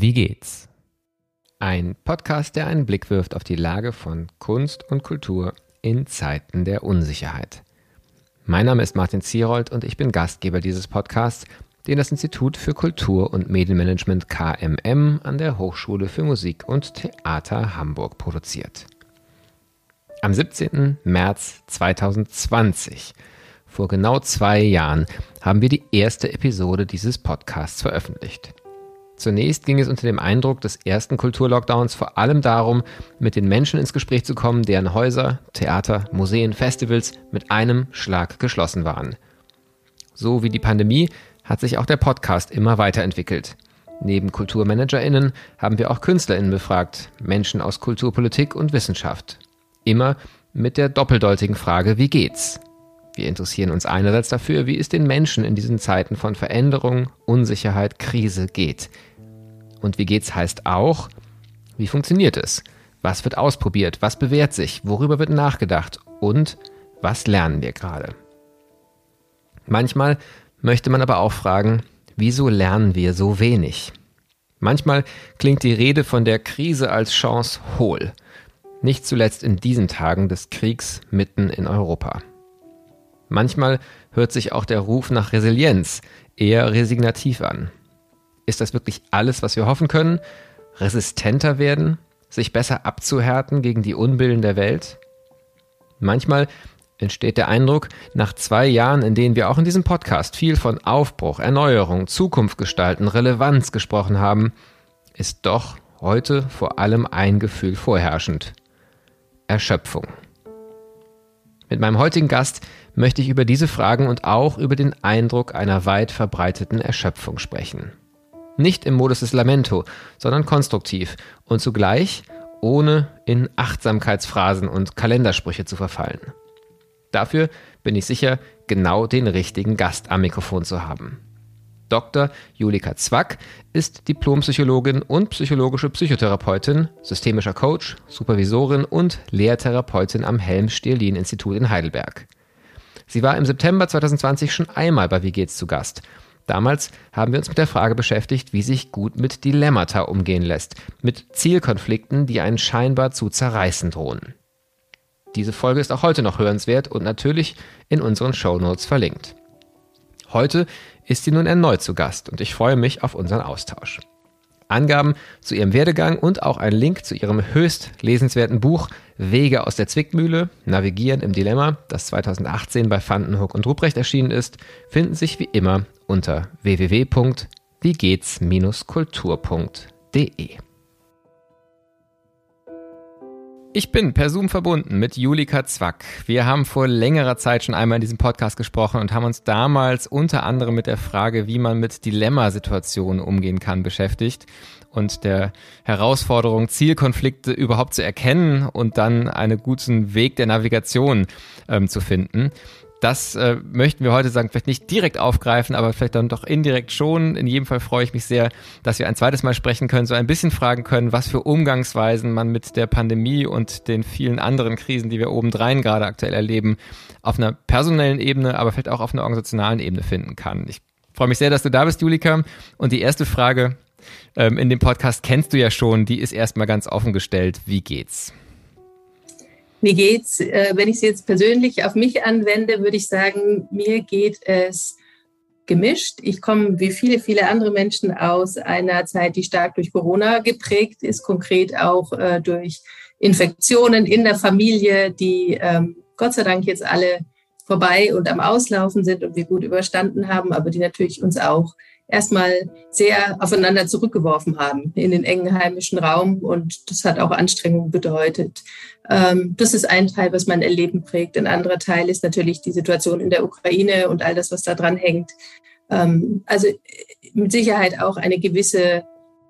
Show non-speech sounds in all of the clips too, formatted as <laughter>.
Wie geht's? Ein Podcast, der einen Blick wirft auf die Lage von Kunst und Kultur in Zeiten der Unsicherheit. Mein Name ist Martin Zierold und ich bin Gastgeber dieses Podcasts, den das Institut für Kultur und Medienmanagement KMM an der Hochschule für Musik und Theater Hamburg produziert. Am 17. März 2020, vor genau zwei Jahren, haben wir die erste Episode dieses Podcasts veröffentlicht. Zunächst ging es unter dem Eindruck des ersten Kulturlockdowns vor allem darum, mit den Menschen ins Gespräch zu kommen, deren Häuser, Theater, Museen, Festivals mit einem Schlag geschlossen waren. So wie die Pandemie hat sich auch der Podcast immer weiterentwickelt. Neben KulturmanagerInnen haben wir auch KünstlerInnen befragt, Menschen aus Kulturpolitik und Wissenschaft. Immer mit der doppeldeutigen Frage, wie geht's? Wir interessieren uns einerseits dafür, wie es den Menschen in diesen Zeiten von Veränderung, Unsicherheit, Krise geht. Und wie geht's heißt auch, wie funktioniert es? Was wird ausprobiert? Was bewährt sich? Worüber wird nachgedacht? Und was lernen wir gerade? Manchmal möchte man aber auch fragen, wieso lernen wir so wenig? Manchmal klingt die Rede von der Krise als Chance hohl. Nicht zuletzt in diesen Tagen des Kriegs mitten in Europa. Manchmal hört sich auch der Ruf nach Resilienz eher resignativ an. Ist das wirklich alles, was wir hoffen können? Resistenter werden? Sich besser abzuhärten gegen die Unbillen der Welt? Manchmal entsteht der Eindruck, nach zwei Jahren, in denen wir auch in diesem Podcast viel von Aufbruch, Erneuerung, Zukunft gestalten, Relevanz gesprochen haben, ist doch heute vor allem ein Gefühl vorherrschend. Erschöpfung. Mit meinem heutigen Gast möchte ich über diese Fragen und auch über den Eindruck einer weit verbreiteten Erschöpfung sprechen. Nicht im Modus des Lamento, sondern konstruktiv und zugleich ohne in Achtsamkeitsphrasen und Kalendersprüche zu verfallen. Dafür bin ich sicher, genau den richtigen Gast am Mikrofon zu haben. Dr. Julika Zwack ist Diplompsychologin und psychologische Psychotherapeutin, systemischer Coach, Supervisorin und Lehrtherapeutin am Helm-Stirlin-Institut in Heidelberg. Sie war im September 2020 schon einmal bei Wie geht's zu Gast. Damals haben wir uns mit der Frage beschäftigt, wie sich gut mit Dilemmata umgehen lässt, mit Zielkonflikten, die einen scheinbar zu zerreißen drohen. Diese Folge ist auch heute noch hörenswert und natürlich in unseren Shownotes verlinkt. Heute ist sie nun erneut zu Gast und ich freue mich auf unseren Austausch. Angaben zu ihrem Werdegang und auch ein Link zu ihrem höchst lesenswerten Buch Wege aus der Zwickmühle, Navigieren im Dilemma, das 2018 bei Vandenhoek und Ruprecht erschienen ist, finden sich wie immer unter www.wiegehts-kultur.de. Ich bin per Zoom verbunden mit Julika Zwack. Wir haben vor längerer Zeit schon einmal in diesem Podcast gesprochen und haben uns damals unter anderem mit der Frage, wie man mit Dilemmasituationen umgehen kann, beschäftigt und der Herausforderung, Zielkonflikte überhaupt zu erkennen und dann einen guten Weg der Navigation ähm, zu finden. Das äh, möchten wir heute sagen, vielleicht nicht direkt aufgreifen, aber vielleicht dann doch indirekt schon. In jedem Fall freue ich mich sehr, dass wir ein zweites Mal sprechen können, so ein bisschen fragen können, was für Umgangsweisen man mit der Pandemie und den vielen anderen Krisen, die wir obendrein gerade aktuell erleben, auf einer personellen Ebene, aber vielleicht auch auf einer organisationalen Ebene finden kann. Ich freue mich sehr, dass du da bist, Julika. Und die erste Frage ähm, in dem Podcast kennst du ja schon, die ist erstmal ganz offen gestellt. Wie geht's? Mir geht's, äh, wenn ich es jetzt persönlich auf mich anwende, würde ich sagen, mir geht es gemischt. Ich komme wie viele, viele andere Menschen aus einer Zeit, die stark durch Corona geprägt ist, konkret auch äh, durch Infektionen in der Familie, die ähm, Gott sei Dank jetzt alle vorbei und am Auslaufen sind und wir gut überstanden haben, aber die natürlich uns auch erstmal sehr aufeinander zurückgeworfen haben in den engen heimischen Raum und das hat auch Anstrengung bedeutet. Ähm, das ist ein Teil, was mein Erleben prägt. Ein anderer Teil ist natürlich die Situation in der Ukraine und all das, was da dran hängt. Ähm, also mit Sicherheit auch eine gewisse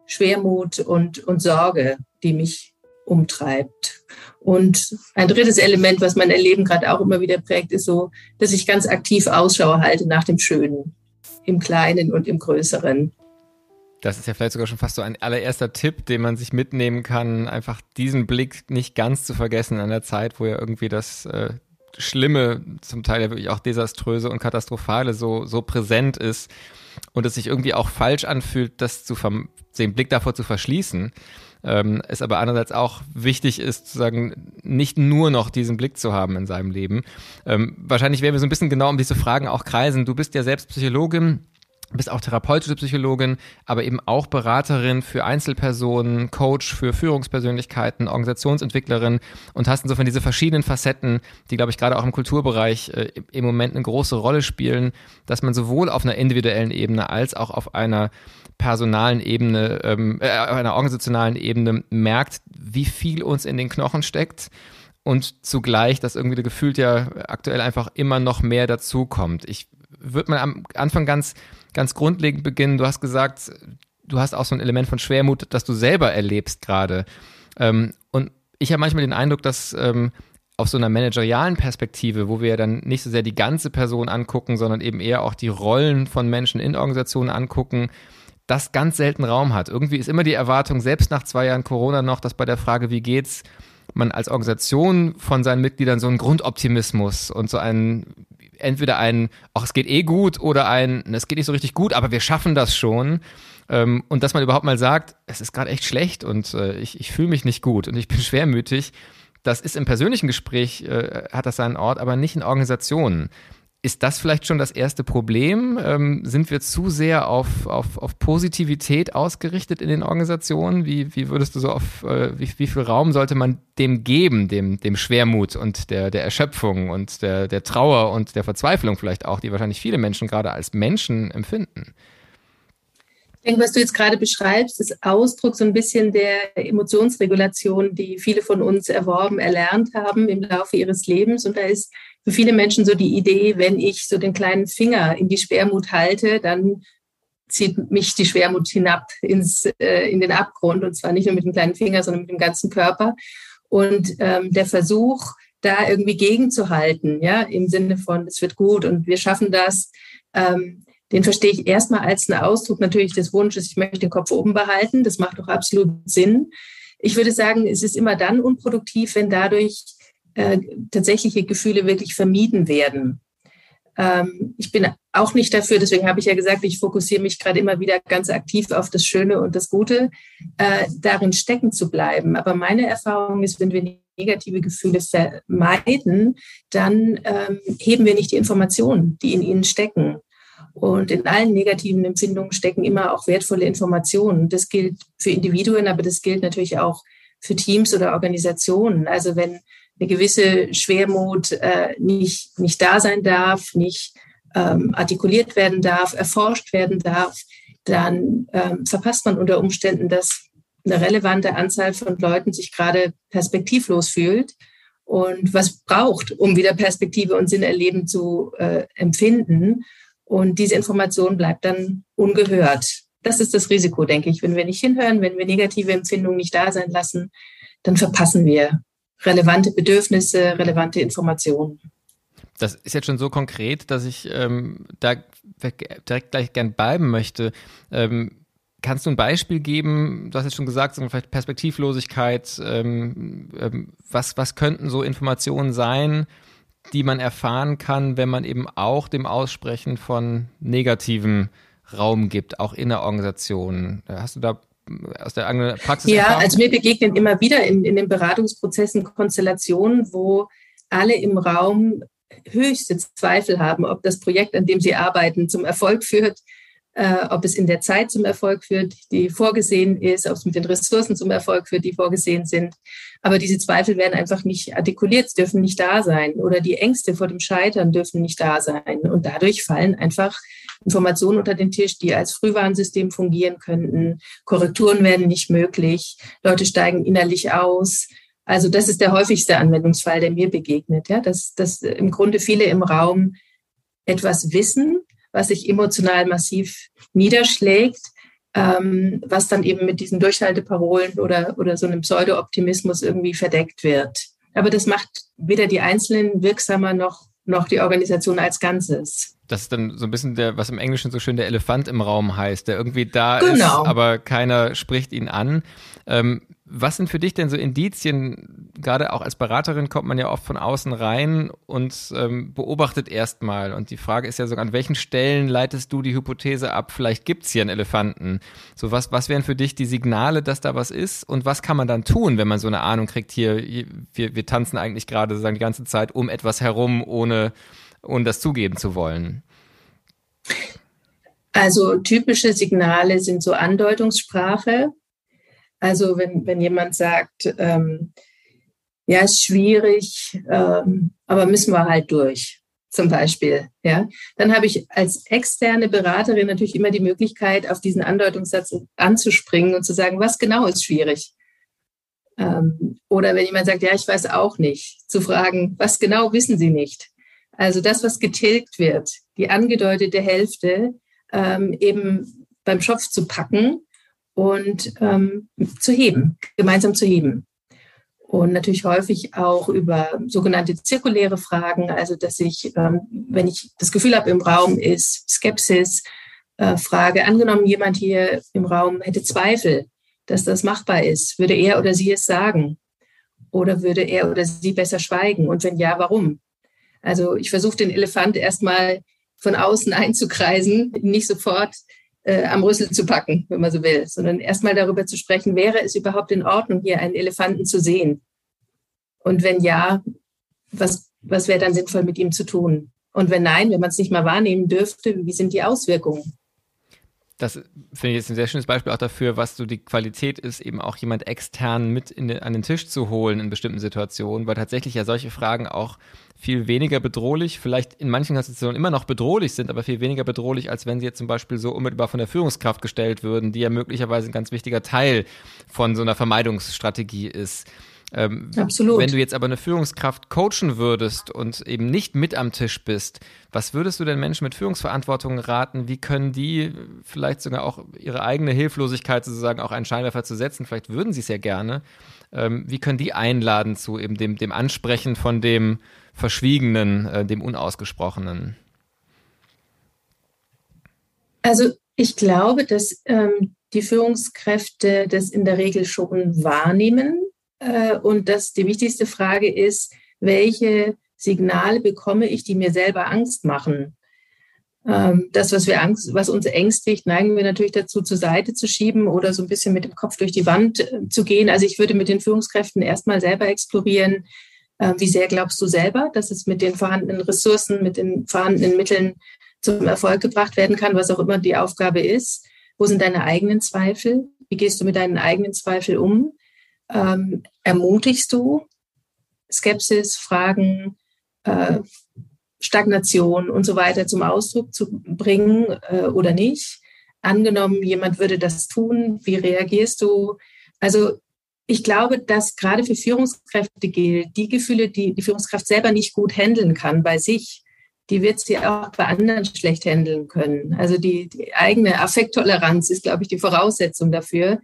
Schwermut und, und Sorge, die mich umtreibt. Und ein drittes Element, was mein Erleben gerade auch immer wieder prägt, ist so, dass ich ganz aktiv Ausschau halte nach dem Schönen im Kleinen und im Größeren. Das ist ja vielleicht sogar schon fast so ein allererster Tipp, den man sich mitnehmen kann, einfach diesen Blick nicht ganz zu vergessen an der Zeit, wo ja irgendwie das äh, Schlimme, zum Teil ja wirklich auch desaströse und katastrophale so, so präsent ist und es sich irgendwie auch falsch anfühlt, das zu den Blick davor zu verschließen. Ähm, es aber andererseits auch wichtig ist, zu sagen, nicht nur noch diesen Blick zu haben in seinem Leben. Ähm, wahrscheinlich werden wir so ein bisschen genau um diese Fragen auch kreisen. Du bist ja selbst Psychologin bist auch therapeutische Psychologin, aber eben auch Beraterin für Einzelpersonen, Coach für Führungspersönlichkeiten, Organisationsentwicklerin und hast insofern diese verschiedenen Facetten, die, glaube ich, gerade auch im Kulturbereich äh, im Moment eine große Rolle spielen, dass man sowohl auf einer individuellen Ebene als auch auf einer personalen Ebene, ähm, äh, auf einer organisationalen Ebene merkt, wie viel uns in den Knochen steckt und zugleich, dass irgendwie gefühlt ja aktuell einfach immer noch mehr dazukommt. Ich würde mal am Anfang ganz ganz grundlegend beginnen. Du hast gesagt, du hast auch so ein Element von Schwermut, das du selber erlebst gerade. Ähm, und ich habe manchmal den Eindruck, dass ähm, auf so einer managerialen Perspektive, wo wir dann nicht so sehr die ganze Person angucken, sondern eben eher auch die Rollen von Menschen in Organisationen angucken, das ganz selten Raum hat. Irgendwie ist immer die Erwartung, selbst nach zwei Jahren Corona noch, dass bei der Frage, wie geht's, man als Organisation von seinen Mitgliedern so einen Grundoptimismus und so einen entweder ein, ach, es geht eh gut oder ein, es geht nicht so richtig gut, aber wir schaffen das schon. Ähm, und dass man überhaupt mal sagt, es ist gerade echt schlecht und äh, ich, ich fühle mich nicht gut und ich bin <laughs> schwermütig. Das ist im persönlichen Gespräch, äh, hat das seinen Ort, aber nicht in Organisationen. Ist das vielleicht schon das erste Problem? Ähm, sind wir zu sehr auf, auf, auf Positivität ausgerichtet in den Organisationen? Wie, wie würdest du so auf, äh, wie, wie viel Raum sollte man dem geben, dem, dem Schwermut und der, der Erschöpfung und der, der Trauer und der Verzweiflung vielleicht auch, die wahrscheinlich viele Menschen gerade als Menschen empfinden? Ich denke, was du jetzt gerade beschreibst, ist Ausdruck so ein bisschen der Emotionsregulation, die viele von uns erworben, erlernt haben im Laufe ihres Lebens. Und da ist für viele Menschen so die Idee, wenn ich so den kleinen Finger in die Schwermut halte, dann zieht mich die Schwermut hinab ins, äh, in den Abgrund. Und zwar nicht nur mit dem kleinen Finger, sondern mit dem ganzen Körper. Und ähm, der Versuch, da irgendwie gegenzuhalten, ja, im Sinne von, es wird gut und wir schaffen das, ähm, den verstehe ich erstmal als einen Ausdruck natürlich des Wunsches, ich möchte den Kopf oben behalten. Das macht doch absolut Sinn. Ich würde sagen, es ist immer dann unproduktiv, wenn dadurch äh, tatsächliche Gefühle wirklich vermieden werden. Ähm, ich bin auch nicht dafür, deswegen habe ich ja gesagt, ich fokussiere mich gerade immer wieder ganz aktiv auf das Schöne und das Gute, äh, darin stecken zu bleiben. Aber meine Erfahrung ist, wenn wir negative Gefühle vermeiden, dann ähm, heben wir nicht die Informationen, die in ihnen stecken. Und in allen negativen Empfindungen stecken immer auch wertvolle Informationen. Das gilt für Individuen, aber das gilt natürlich auch für Teams oder Organisationen. Also wenn eine gewisse Schwermut äh, nicht, nicht da sein darf, nicht ähm, artikuliert werden darf, erforscht werden darf, dann ähm, verpasst man unter Umständen, dass eine relevante Anzahl von Leuten sich gerade perspektivlos fühlt und was braucht, um wieder Perspektive und Sinn erleben zu äh, empfinden. Und diese Information bleibt dann ungehört. Das ist das Risiko, denke ich. Wenn wir nicht hinhören, wenn wir negative Empfindungen nicht da sein lassen, dann verpassen wir relevante Bedürfnisse, relevante Informationen. Das ist jetzt schon so konkret, dass ich ähm, da direkt gleich gern bleiben möchte. Ähm, kannst du ein Beispiel geben? Du hast jetzt schon gesagt, vielleicht Perspektivlosigkeit. Ähm, ähm, was, was könnten so Informationen sein, die man erfahren kann, wenn man eben auch dem Aussprechen von negativen Raum gibt, auch in der Organisation. Hast du da aus der eigenen Praxis? Ja, also mir begegnen immer wieder in, in den Beratungsprozessen Konstellationen, wo alle im Raum höchste Zweifel haben, ob das Projekt, an dem sie arbeiten, zum Erfolg führt, äh, ob es in der Zeit zum Erfolg führt, die vorgesehen ist, ob es mit den Ressourcen zum Erfolg führt, die vorgesehen sind. Aber diese Zweifel werden einfach nicht artikuliert, dürfen nicht da sein. Oder die Ängste vor dem Scheitern dürfen nicht da sein. Und dadurch fallen einfach Informationen unter den Tisch, die als Frühwarnsystem fungieren könnten. Korrekturen werden nicht möglich. Leute steigen innerlich aus. Also das ist der häufigste Anwendungsfall, der mir begegnet, ja, dass, dass im Grunde viele im Raum etwas wissen, was sich emotional massiv niederschlägt, ähm, was dann eben mit diesen Durchhalteparolen oder, oder so einem Pseudo-Optimismus irgendwie verdeckt wird. Aber das macht weder die Einzelnen wirksamer noch, noch die Organisation als Ganzes. Das ist dann so ein bisschen der, was im Englischen so schön der Elefant im Raum heißt, der irgendwie da genau. ist, aber keiner spricht ihn an. Ähm, Was sind für dich denn so Indizien? Gerade auch als Beraterin kommt man ja oft von außen rein und ähm, beobachtet erstmal. Und die Frage ist ja so, an welchen Stellen leitest du die Hypothese ab? Vielleicht gibt es hier einen Elefanten. So was, was wären für dich die Signale, dass da was ist? Und was kann man dann tun, wenn man so eine Ahnung kriegt, hier, wir, wir tanzen eigentlich gerade sozusagen die ganze Zeit um etwas herum, ohne, ohne das zugeben zu wollen? Also typische Signale sind so Andeutungssprache. Also wenn, wenn jemand sagt, ähm, ja, ist schwierig, ähm, aber müssen wir halt durch, zum Beispiel. Ja, dann habe ich als externe Beraterin natürlich immer die Möglichkeit, auf diesen Andeutungssatz anzuspringen und zu sagen, was genau ist schwierig. Ähm, oder wenn jemand sagt, ja, ich weiß auch nicht, zu fragen, was genau wissen Sie nicht. Also das, was getilgt wird, die angedeutete Hälfte, ähm, eben beim Schopf zu packen und ähm, zu heben, gemeinsam zu heben. Und natürlich häufig auch über sogenannte zirkuläre Fragen, also dass ich, ähm, wenn ich das Gefühl habe, im Raum ist Skepsis, äh, Frage, angenommen, jemand hier im Raum hätte Zweifel, dass das machbar ist, würde er oder sie es sagen? Oder würde er oder sie besser schweigen? Und wenn ja, warum? Also ich versuche den Elefant erstmal von außen <laughs> einzukreisen, nicht sofort äh, am Rüssel zu packen, wenn man so will, sondern erstmal darüber zu sprechen, wäre es überhaupt in Ordnung, hier einen Elefanten zu sehen? Und wenn ja, was, was wäre dann sinnvoll mit ihm zu tun? Und wenn nein, wenn man es nicht mal wahrnehmen dürfte, wie sind die Auswirkungen? Das finde ich jetzt ein sehr schönes Beispiel auch dafür, was so die Qualität ist, eben auch jemand extern mit den, an den Tisch zu holen in bestimmten Situationen, weil tatsächlich ja solche Fragen auch viel weniger bedrohlich, vielleicht in manchen Situationen immer noch bedrohlich sind, aber viel weniger bedrohlich, als wenn sie jetzt zum Beispiel so unmittelbar von der Führungskraft gestellt würden, die ja möglicherweise ein ganz wichtiger Teil von so einer Vermeidungsstrategie ist. Ähm, Absolut. Wenn du jetzt aber eine Führungskraft coachen würdest und eben nicht mit am Tisch bist, was würdest du den Menschen mit Führungsverantwortung raten? Wie können die vielleicht sogar auch ihre eigene Hilflosigkeit sozusagen auch einen Scheinwerfer zu setzen? Vielleicht würden sie es ja gerne. Ähm, wie können die einladen zu eben dem, dem Ansprechen von dem Verschwiegenen, äh, dem Unausgesprochenen? Also ich glaube, dass ähm, die Führungskräfte das in der Regel schon wahrnehmen äh, und dass die wichtigste Frage ist, welche Signale bekomme ich, die mir selber Angst machen? Ähm, das, was wir Angst, was uns ängstigt, neigen wir natürlich dazu, zur Seite zu schieben oder so ein bisschen mit dem Kopf durch die Wand äh, zu gehen. Also ich würde mit den Führungskräften erstmal selber explorieren, äh, wie sehr glaubst du selber, dass es mit den vorhandenen Ressourcen, mit den vorhandenen Mitteln zum Erfolg gebracht werden kann, was auch immer die Aufgabe ist. Wo sind deine eigenen Zweifel? Wie gehst du mit deinen eigenen Zweifeln um? Ähm, ermutigst du Skepsis, Fragen, äh, Stagnation und so weiter zum Ausdruck zu bringen äh, oder nicht? Angenommen, jemand würde das tun, wie reagierst du? Also ich glaube, dass gerade für Führungskräfte gilt, die Gefühle, die die Führungskraft selber nicht gut handeln kann bei sich, die wird sie auch bei anderen schlecht handeln können. Also die, die eigene Affekttoleranz ist, glaube ich, die Voraussetzung dafür,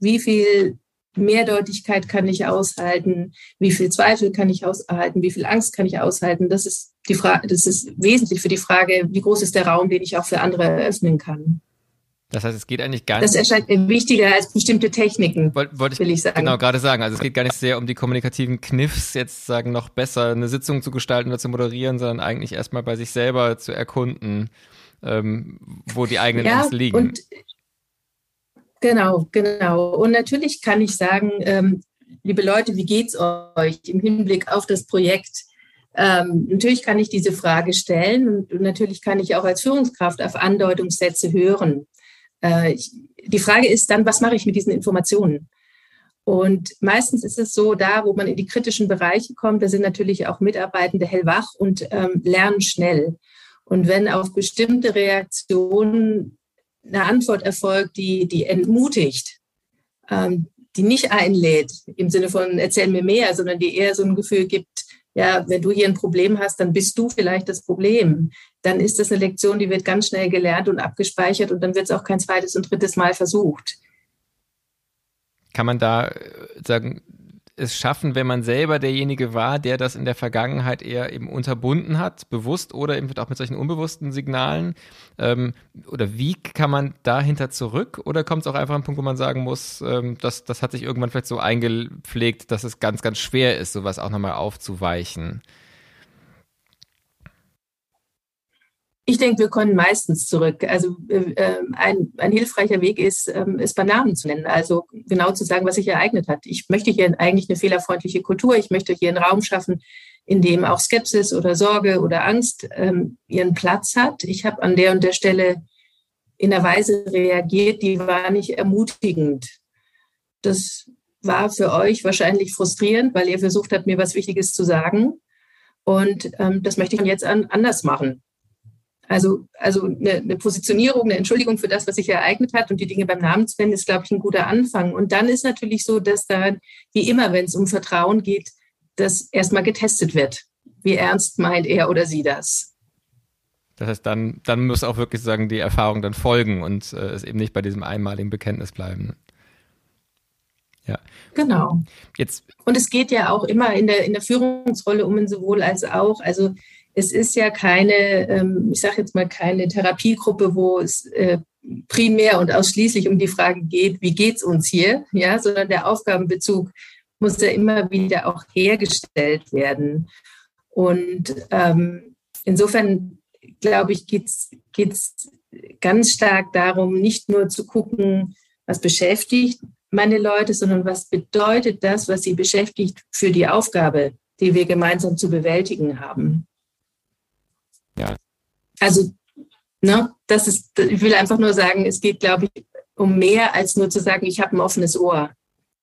wie viel Mehrdeutigkeit kann ich aushalten, wie viel Zweifel kann ich aushalten, wie viel Angst kann ich aushalten. Das ist die Frage, das ist wesentlich für die Frage, wie groß ist der Raum, den ich auch für andere eröffnen kann. Das heißt, es geht eigentlich gar nicht. Das erscheint mir wichtiger als bestimmte Techniken, Wollt, wollte ich, will ich sagen. Genau, gerade sagen. Also es geht gar nicht sehr um die kommunikativen Kniffs, jetzt sagen, noch besser eine Sitzung zu gestalten oder zu moderieren, sondern eigentlich erstmal bei sich selber zu erkunden, ähm, wo die eigenen ja, Ängste liegen. Und Genau, genau. Und natürlich kann ich sagen, ähm, liebe Leute, wie geht's euch im Hinblick auf das Projekt? Ähm, natürlich kann ich diese Frage stellen und, und, natürlich kann ich auch als Führungskraft auf Andeutungssätze hören. Äh, ich, die Frage ist dann, was mache ich mit diesen Informationen? Und meistens ist es so, da, wo man in die kritischen Bereiche kommt, da sind natürlich auch Mitarbeitende hellwach und ähm, lernen schnell. Und wenn auf bestimmte Reaktionen eine Antwort erfolgt, die, die entmutigt, ähm, die nicht einlädt im Sinne von erzähl mir mehr, sondern die eher so ein Gefühl gibt, ja, wenn du hier ein Problem hast, dann bist du vielleicht das Problem. Dann ist das eine Lektion, die wird ganz schnell gelernt und abgespeichert und dann wird es auch kein zweites und drittes Mal versucht. Kann man da äh, sagen, es schaffen, wenn man selber derjenige war, der das in der Vergangenheit eher eben unterbunden hat, bewusst oder eben auch mit solchen unbewussten Signalen? Ähm, oder wie kann man dahinter zurück? Oder kommt es auch einfach an einen Punkt, wo man sagen muss, ähm, das, das hat sich irgendwann vielleicht so eingepflegt, dass es ganz, ganz schwer ist, sowas auch nochmal aufzuweichen? Ich denke, wir können meistens zurück. Also äh, ähm, ein, ein hilfreicher Weg ist, ähm, es bei Namen zu nennen. Also genau zu sagen, was sich ereignet hat. Ich möchte hier eigentlich eine fehlerfreundliche Kultur. Ich möchte hier einen Raum schaffen, in dem auch Skepsis oder Sorge oder Angst ähm, ihren Platz hat. Ich habe an der und der Stelle in einer Weise reagiert, die war nicht ermutigend. Das war für euch wahrscheinlich frustrierend, weil ihr versucht habt, mir was Wichtiges zu sagen. Und ähm, das möchte ich jetzt an, anders machen. Also, also eine, eine, Positionierung, eine Entschuldigung für das, was sich ereignet hat und die Dinge beim Namen zu nennen, ist, glaube ich, ein guter Anfang. Und dann ist natürlich so, dass da, wie immer, wenn es um Vertrauen geht, das erstmal getestet wird. Wie ernst meint er oder sie das? Das heißt, dann, dann muss auch wirklich sagen, die Erfahrung dann folgen und äh, es eben nicht bei diesem einmaligen Bekenntnis bleiben. Ja. Genau. Jetzt. Und es geht ja auch immer in der, in der Führungsrolle um ein sowohl als auch. Also es ist ja keine, ähm, ich sage jetzt mal, keine Therapiegruppe, wo es äh, primär und ausschließlich um die Frage geht, wie geht es uns hier, ja, sondern der Aufgabenbezug muss ja immer wieder auch hergestellt werden. Und ähm, insofern, glaube ich, geht es ganz stark darum, nicht nur zu gucken, was beschäftigt meine Leute, sondern was bedeutet das, was sie beschäftigt für die Aufgabe, die wir gemeinsam zu bewältigen haben. Ja. Also, ne, das ist, ich will einfach nur sagen, es geht, glaube ich, um mehr als nur zu sagen, ich habe ein offenes Ohr,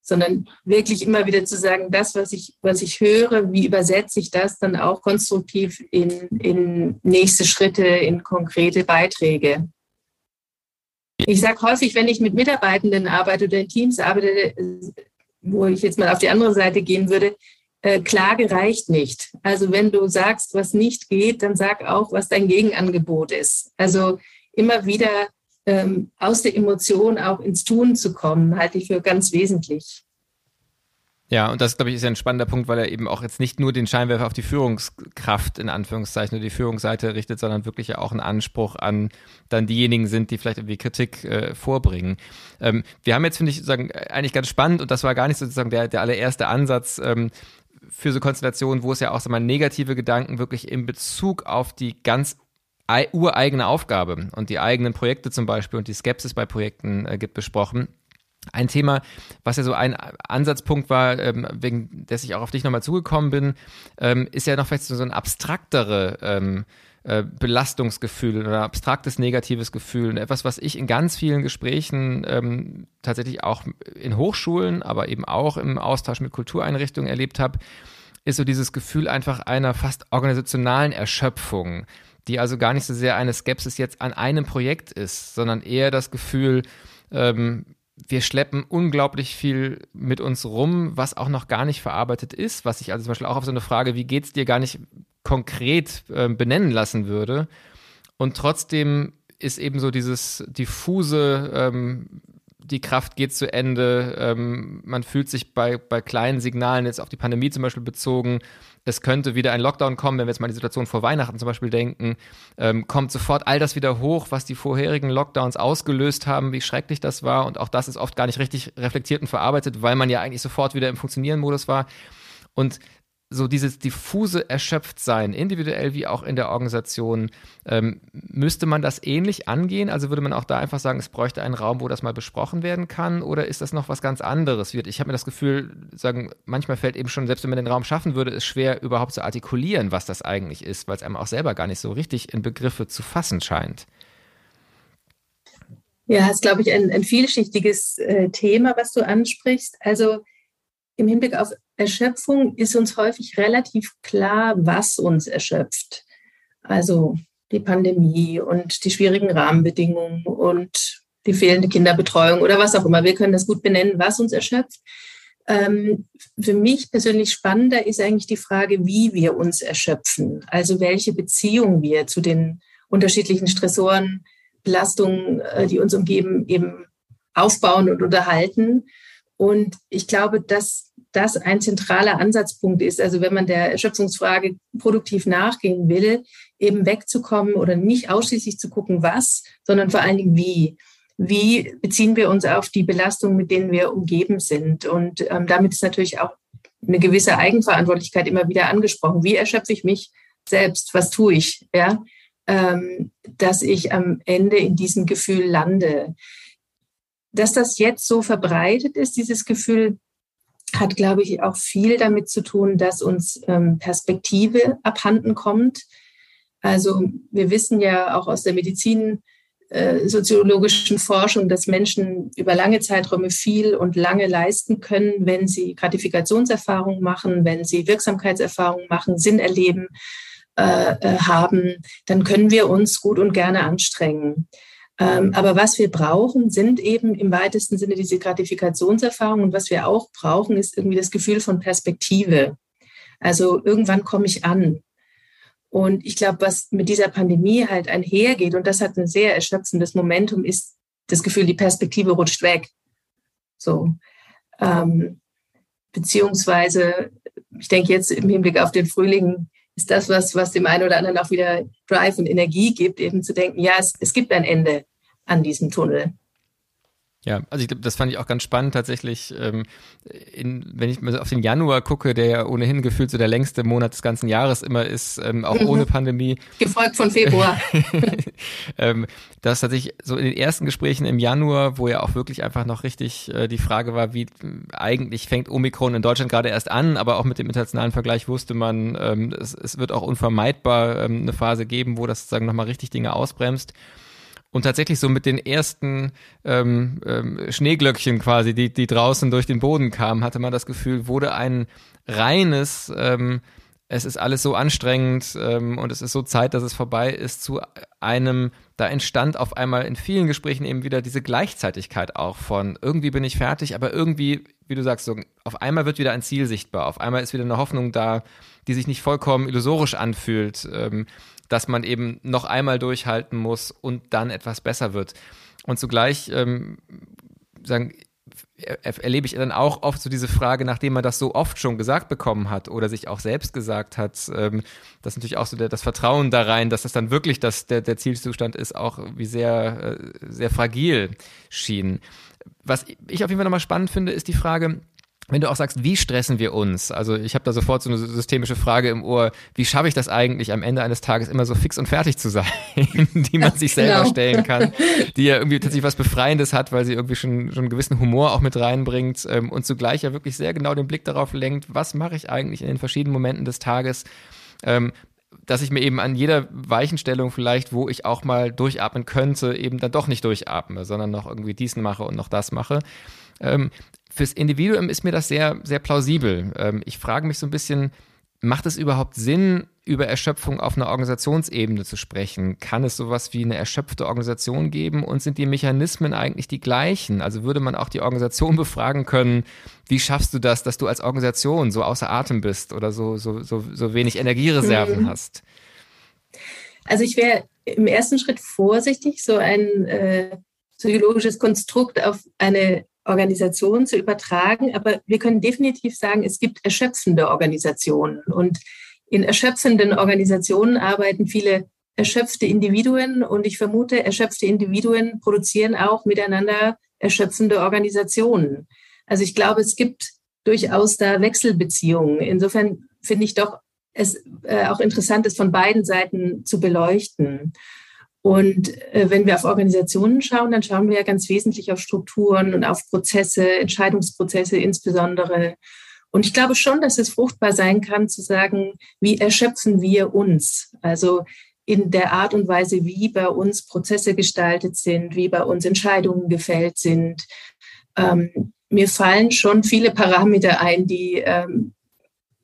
sondern wirklich immer wieder zu sagen, das, was ich, was ich höre, wie übersetze ich das dann auch konstruktiv in, in nächste Schritte, in konkrete Beiträge. Ich sage häufig, wenn ich mit Mitarbeitenden arbeite oder in Teams arbeite, wo ich jetzt mal auf die andere Seite gehen würde, äh, Klage reicht nicht. Also wenn du sagst, was nicht geht, dann sag auch, was dein Gegenangebot ist. Also immer wieder ähm, aus der Emotion auch ins Tun zu kommen, halte ich für ganz wesentlich. Ja, und das, glaube ich, ist ja ein spannender Punkt, weil er eben auch jetzt nicht nur den Scheinwerfer auf die Führungskraft in Anführungszeichen oder die Führungsseite richtet, sondern wirklich ja auch einen Anspruch an dann diejenigen sind, die vielleicht irgendwie Kritik äh, vorbringen. Ähm, wir haben jetzt, finde ich, sagen, eigentlich ganz spannend und das war gar nicht sozusagen der, der allererste Ansatz, ähm, für so Konstellationen, wo es ja auch so mal negative Gedanken wirklich in Bezug auf die ganz ureigene Aufgabe und die eigenen Projekte zum Beispiel und die Skepsis bei Projekten äh, gibt besprochen. Ein Thema, was ja so ein Ansatzpunkt war, ähm, wegen des ich auch auf dich nochmal zugekommen bin, ähm, ist ja noch vielleicht so ein abstraktere ähm, äh, Belastungsgefühl oder abstraktes negatives Gefühl. Etwas, was ich in ganz vielen Gesprächen ähm, tatsächlich auch in Hochschulen, aber eben auch im Austausch mit Kultureinrichtungen erlebt habe, ist so dieses Gefühl einfach einer fast organisationalen Erschöpfung, die also gar nicht so sehr eine Skepsis jetzt an einem Projekt ist, sondern eher das Gefühl, ähm, wir schleppen unglaublich viel mit uns rum, was auch noch gar nicht verarbeitet ist, was ich also zum Beispiel auch auf so eine Frage, wie geht es dir gar nicht konkret äh, benennen lassen würde. Und trotzdem ist eben so dieses diffuse, ähm, die Kraft geht zu Ende, ähm, man fühlt sich bei, bei kleinen Signalen, jetzt auf die Pandemie zum Beispiel bezogen, es könnte wieder ein Lockdown kommen, wenn wir jetzt mal die Situation vor Weihnachten zum Beispiel denken, ähm, kommt sofort all das wieder hoch, was die vorherigen Lockdowns ausgelöst haben, wie schrecklich das war. Und auch das ist oft gar nicht richtig reflektiert und verarbeitet, weil man ja eigentlich sofort wieder im Funktionieren-Modus war. Und so dieses diffuse Erschöpftsein, individuell wie auch in der Organisation, ähm, müsste man das ähnlich angehen? Also würde man auch da einfach sagen, es bräuchte einen Raum, wo das mal besprochen werden kann? Oder ist das noch was ganz anderes? Ich habe mir das Gefühl, sagen, manchmal fällt eben schon, selbst wenn man den Raum schaffen würde, es schwer überhaupt zu artikulieren, was das eigentlich ist, weil es einem auch selber gar nicht so richtig in Begriffe zu fassen scheint. Ja, ist, glaube ich, ein, ein vielschichtiges äh, Thema, was du ansprichst. Also im Hinblick auf Erschöpfung ist uns häufig relativ klar, was uns erschöpft. Also die Pandemie und die schwierigen Rahmenbedingungen und die fehlende Kinderbetreuung oder was auch immer. Wir können das gut benennen, was uns erschöpft. Ähm, für mich persönlich spannender ist eigentlich die Frage, wie wir uns erschöpfen. Also welche Beziehung wir zu den unterschiedlichen Stressoren, Belastungen, äh, die uns umgeben, eben aufbauen und unterhalten. Und ich glaube, dass das ein zentraler Ansatzpunkt ist. Also wenn man der Erschöpfungsfrage produktiv nachgehen will, eben wegzukommen oder nicht ausschließlich zu gucken, was, sondern vor allen Dingen wie. Wie beziehen wir uns auf die Belastungen, mit denen wir umgeben sind? Und ähm, damit ist natürlich auch eine gewisse Eigenverantwortlichkeit immer wieder angesprochen. Wie erschöpfe ich mich selbst? Was tue ich? Ja, ähm, dass ich am Ende in diesem Gefühl lande. Dass das jetzt so verbreitet ist, dieses Gefühl, hat, glaube ich, auch viel damit zu tun, dass uns ähm, Perspektive abhanden kommt. Also wir wissen ja auch aus der Medizin, äh, Forschung, dass Menschen über lange Zeiträume viel und lange leisten können, wenn sie Gratifikationserfahrungen machen, wenn sie Wirksamkeitserfahrungen machen, Sinn erleben äh, äh, haben, dann können wir uns gut und gerne anstrengen. Ähm, aber was wir brauchen, sind eben im weitesten Sinne diese Gratifikationserfahrungen. Und was wir auch brauchen, ist irgendwie das Gefühl von Perspektive. Also irgendwann komme ich an. Und ich glaube, was mit dieser Pandemie halt einhergeht, und das hat ein sehr erschöpfendes Momentum, ist das Gefühl, die Perspektive rutscht weg. So. Ähm, beziehungsweise, ich denke jetzt im Hinblick auf den Frühling, ist das was, was dem einen oder anderen auch wieder Drive und Energie gibt, eben zu denken, ja, es, es gibt ein Ende an diesem Tunnel. Ja, also ich, das fand ich auch ganz spannend tatsächlich. Ähm, in, wenn ich mal auf den Januar gucke, der ja ohnehin gefühlt so der längste Monat des ganzen Jahres immer ist, ähm, auch mhm. ohne Pandemie. Gefolgt von Februar. <laughs> ähm, dass tatsächlich so in den ersten Gesprächen im Januar, wo ja auch wirklich einfach noch richtig äh, die Frage war, wie eigentlich fängt Omikron in Deutschland gerade erst an, aber auch mit dem internationalen Vergleich wusste man, ähm, es, es wird auch unvermeidbar ähm, eine Phase geben, wo das sozusagen nochmal richtig Dinge ausbremst. Und tatsächlich so mit den ersten ähm, ähm, Schneeglöckchen quasi, die, die draußen durch den Boden kamen, hatte man das Gefühl, wurde ein reines, ähm, es ist alles so anstrengend ähm, und es ist so Zeit, dass es vorbei ist, zu einem, da entstand auf einmal in vielen Gesprächen eben wieder diese Gleichzeitigkeit auch von irgendwie bin ich fertig, aber irgendwie, wie du sagst, so, auf einmal wird wieder ein Ziel sichtbar, auf einmal ist wieder eine Hoffnung da, die sich nicht vollkommen illusorisch anfühlt. Ähm, dass man eben noch einmal durchhalten muss und dann etwas besser wird. Und zugleich ähm, sagen, erlebe ich dann auch oft so diese Frage, nachdem man das so oft schon gesagt bekommen hat oder sich auch selbst gesagt hat, ähm, dass natürlich auch so der, das Vertrauen da rein, dass das dann wirklich das, der, der Zielzustand ist, auch wie sehr, äh, sehr fragil schien. Was ich auf jeden Fall nochmal spannend finde, ist die Frage, wenn du auch sagst, wie stressen wir uns? Also ich habe da sofort so eine systemische Frage im Ohr, wie schaffe ich das eigentlich, am Ende eines Tages immer so fix und fertig zu sein, <laughs> die man sich selber genau. stellen kann, die ja irgendwie <laughs> tatsächlich was Befreiendes hat, weil sie irgendwie schon, schon einen gewissen Humor auch mit reinbringt ähm, und zugleich ja wirklich sehr genau den Blick darauf lenkt, was mache ich eigentlich in den verschiedenen Momenten des Tages, ähm, dass ich mir eben an jeder Weichenstellung vielleicht, wo ich auch mal durchatmen könnte, eben dann doch nicht durchatme, sondern noch irgendwie diesen mache und noch das mache. Ähm, fürs Individuum ist mir das sehr, sehr plausibel. Ähm, ich frage mich so ein bisschen, macht es überhaupt Sinn, über Erschöpfung auf einer Organisationsebene zu sprechen? Kann es sowas wie eine erschöpfte Organisation geben und sind die Mechanismen eigentlich die gleichen? Also würde man auch die Organisation <laughs> befragen können, wie schaffst du das, dass du als Organisation so außer Atem bist oder so, so, so, so wenig Energiereserven mhm. hast? Also ich wäre im ersten Schritt vorsichtig, so ein äh, psychologisches Konstrukt auf eine Organisation zu übertragen. Aber wir können definitiv sagen, es gibt erschöpfende Organisationen. Und in erschöpfenden Organisationen arbeiten viele erschöpfte Individuen. Und ich vermute, erschöpfte Individuen produzieren auch miteinander erschöpfende Organisationen. Also ich glaube, es gibt durchaus da Wechselbeziehungen. Insofern finde ich doch es äh, auch interessant, es von beiden Seiten zu beleuchten. Und äh, wenn wir auf Organisationen schauen, dann schauen wir ja ganz wesentlich auf Strukturen und auf Prozesse, Entscheidungsprozesse insbesondere. Und ich glaube schon, dass es fruchtbar sein kann zu sagen, wie erschöpfen wir uns? Also in der Art und Weise, wie bei uns Prozesse gestaltet sind, wie bei uns Entscheidungen gefällt sind. Ähm, mir fallen schon viele Parameter ein, die, ähm,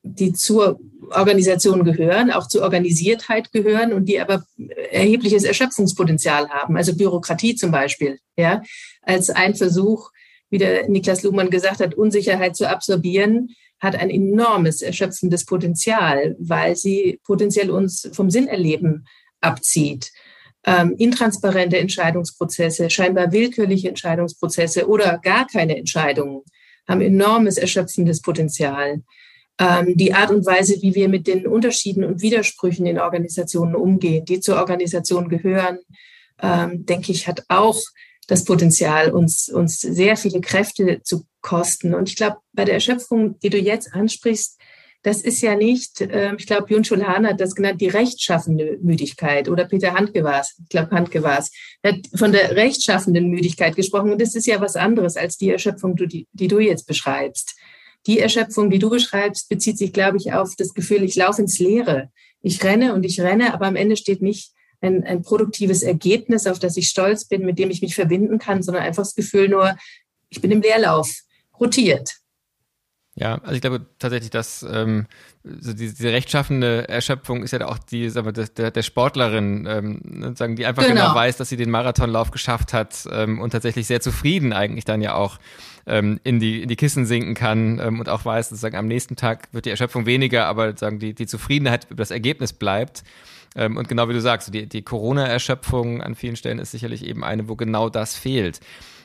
die zur Organisation gehören, auch zur Organisiertheit gehören und die aber erhebliches Erschöpfungspotenzial haben. Also Bürokratie zum Beispiel, ja, als ein Versuch, wie der Niklas Luhmann gesagt hat, Unsicherheit zu absorbieren, hat ein enormes erschöpfendes Potenzial, weil sie potenziell uns vom Sinnerleben abzieht. Ähm, intransparente Entscheidungsprozesse, scheinbar willkürliche Entscheidungsprozesse oder gar keine Entscheidungen haben enormes erschöpfendes Potenzial. Ähm, die Art und Weise, wie wir mit den Unterschieden und Widersprüchen in Organisationen umgehen, die zur Organisation gehören, ähm, denke ich, hat auch das Potenzial, uns, uns sehr viele Kräfte zu kosten. Und ich glaube, bei der Erschöpfung, die du jetzt ansprichst, das ist ja nicht, äh, ich glaube, Jun Schulhan hat das genannt, die rechtschaffende Müdigkeit oder Peter Handke war es, ich glaube, Handke war es, hat von der rechtschaffenden Müdigkeit gesprochen. Und das ist ja was anderes als die Erschöpfung, die, die du jetzt beschreibst. Die Erschöpfung, die du beschreibst, bezieht sich, glaube ich, auf das Gefühl, ich laufe ins Leere. Ich renne und ich renne, aber am Ende steht nicht ein, ein produktives Ergebnis, auf das ich stolz bin, mit dem ich mich verbinden kann, sondern einfach das Gefühl nur, ich bin im Leerlauf, rotiert. Ja, also ich glaube tatsächlich, dass ähm, so diese, diese rechtschaffende Erschöpfung ist ja auch die, sagen wir, der, der Sportlerin, ähm, sagen, die einfach genau. genau weiß, dass sie den Marathonlauf geschafft hat ähm, und tatsächlich sehr zufrieden eigentlich dann ja auch ähm, in, die, in die Kissen sinken kann ähm, und auch weiß, dass sagen, am nächsten Tag wird die Erschöpfung weniger, aber sagen, die, die Zufriedenheit über das Ergebnis bleibt. Ähm, und genau wie du sagst, die, die Corona-Erschöpfung an vielen Stellen ist sicherlich eben eine, wo genau das fehlt.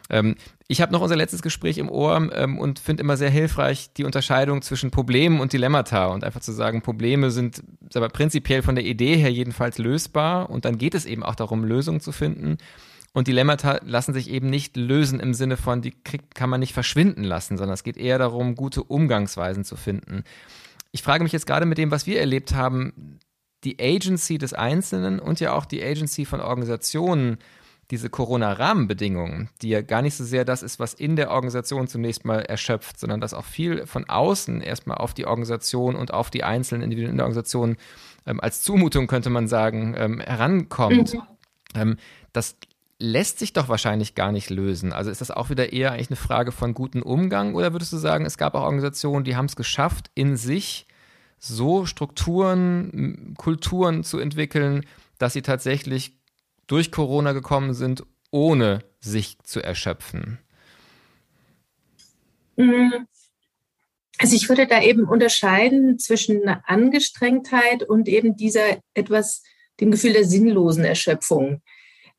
Ähm, ich habe noch unser letztes Gespräch im Ohr ähm, und finde immer sehr hilfreich die Unterscheidung zwischen Problemen und Dilemmata und einfach zu sagen, Probleme sind aber prinzipiell von der Idee her jedenfalls lösbar und dann geht es eben auch darum, Lösungen zu finden. Und Dilemmata lassen sich eben nicht lösen im Sinne von, die kann man nicht verschwinden lassen, sondern es geht eher darum, gute Umgangsweisen zu finden. Ich frage mich jetzt gerade mit dem, was wir erlebt haben, die Agency des Einzelnen und ja auch die Agency von Organisationen, diese Corona-Rahmenbedingungen, die ja gar nicht so sehr das ist, was in der Organisation zunächst mal erschöpft, sondern dass auch viel von außen erstmal auf die Organisation und auf die einzelnen Individuen in der Organisation ähm, als Zumutung, könnte man sagen, ähm, herankommt. Mhm. Ähm, das lässt sich doch wahrscheinlich gar nicht lösen. Also ist das auch wieder eher eigentlich eine Frage von gutem Umgang oder würdest du sagen, es gab auch Organisationen, die haben es geschafft, in sich so Strukturen, Kulturen zu entwickeln, dass sie tatsächlich durch Corona gekommen sind, ohne sich zu erschöpfen? Mhm. Also ich würde da eben unterscheiden zwischen Angestrengtheit und eben dieser etwas, dem Gefühl der sinnlosen Erschöpfung.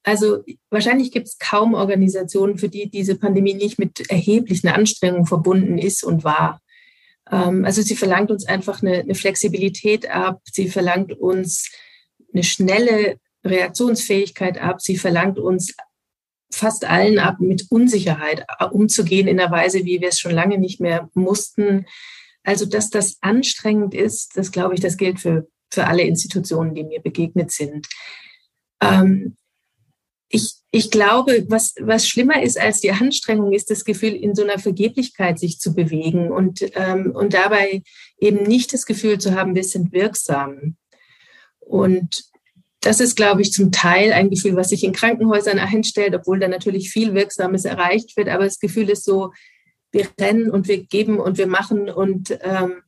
Also wahrscheinlich gibt es kaum Organisationen, für die diese Pandemie nicht mit erheblichen Anstrengungen verbunden ist und war. Ähm, also sie verlangt uns einfach eine, eine Flexibilität ab, sie verlangt uns eine schnelle Reaktionsfähigkeit ab, sie verlangt uns fast allen ab, mit Unsicherheit umzugehen in einer Weise, wie wir es schon lange nicht mehr mussten. Also, dass das anstrengend ist, das glaube ich, das gilt für, für alle Institutionen, die mir begegnet sind. Ähm, ich, ich glaube, was, was schlimmer ist als die Anstrengung, ist das Gefühl, in so einer Vergeblichkeit sich zu bewegen und, ähm, und dabei eben nicht das Gefühl zu haben, wir sind wirksam. Und das ist, glaube ich, zum Teil ein Gefühl, was sich in Krankenhäusern einstellt, obwohl da natürlich viel Wirksames erreicht wird. Aber das Gefühl ist so, wir rennen und wir geben und wir machen und ähm,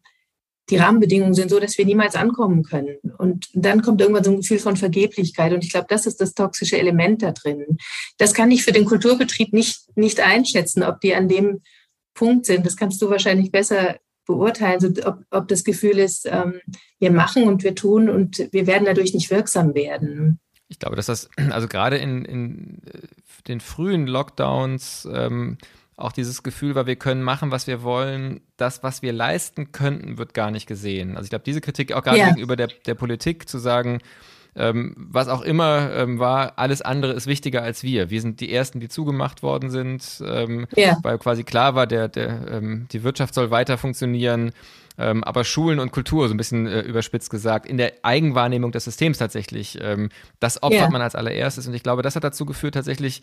die Rahmenbedingungen sind so, dass wir niemals ankommen können. Und dann kommt irgendwann so ein Gefühl von Vergeblichkeit. Und ich glaube, das ist das toxische Element da drin. Das kann ich für den Kulturbetrieb nicht, nicht einschätzen, ob die an dem Punkt sind. Das kannst du wahrscheinlich besser beurteilen, so ob, ob das Gefühl ist, ähm, wir machen und wir tun und wir werden dadurch nicht wirksam werden. Ich glaube, dass das, also gerade in, in äh, den frühen Lockdowns, ähm, auch dieses Gefühl war, wir können machen, was wir wollen. Das, was wir leisten könnten, wird gar nicht gesehen. Also ich glaube, diese Kritik auch gerade ja. gegenüber der, der Politik zu sagen, ähm, was auch immer ähm, war, alles andere ist wichtiger als wir. Wir sind die Ersten, die zugemacht worden sind, ähm, ja. weil quasi klar war, der, der, ähm, die Wirtschaft soll weiter funktionieren. Ähm, aber Schulen und Kultur, so ein bisschen äh, überspitzt gesagt, in der Eigenwahrnehmung des Systems tatsächlich, ähm, das opfert ja. man als allererstes. Und ich glaube, das hat dazu geführt, tatsächlich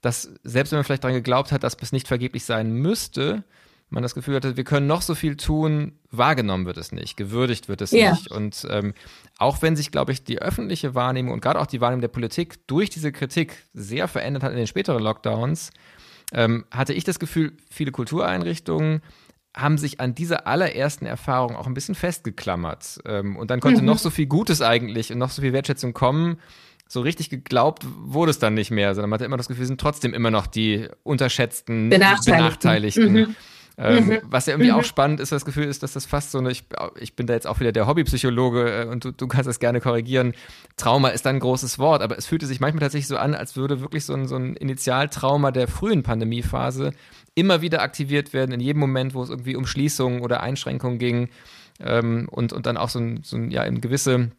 dass selbst wenn man vielleicht daran geglaubt hat, dass es nicht vergeblich sein müsste, man das Gefühl hatte, wir können noch so viel tun, wahrgenommen wird es nicht, gewürdigt wird es ja. nicht. Und ähm, auch wenn sich, glaube ich, die öffentliche Wahrnehmung und gerade auch die Wahrnehmung der Politik durch diese Kritik sehr verändert hat in den späteren Lockdowns, ähm, hatte ich das Gefühl, viele Kultureinrichtungen haben sich an dieser allerersten Erfahrung auch ein bisschen festgeklammert. Ähm, und dann konnte mhm. noch so viel Gutes eigentlich und noch so viel Wertschätzung kommen so richtig geglaubt wurde es dann nicht mehr, sondern man hatte immer das Gefühl, sind trotzdem immer noch die unterschätzten, Benachteiligten. Benachteiligten. Mhm. Ähm, mhm. Was ja irgendwie mhm. auch spannend ist, das Gefühl ist, dass das fast so eine, ich, ich bin da jetzt auch wieder der Hobbypsychologe äh, und du, du kannst das gerne korrigieren. Trauma ist dann ein großes Wort, aber es fühlte sich manchmal tatsächlich so an, als würde wirklich so ein, so ein Initialtrauma der frühen Pandemiephase immer wieder aktiviert werden, in jedem Moment, wo es irgendwie um Schließungen oder Einschränkungen ging ähm, und, und dann auch so ein, so ein ja, in gewisse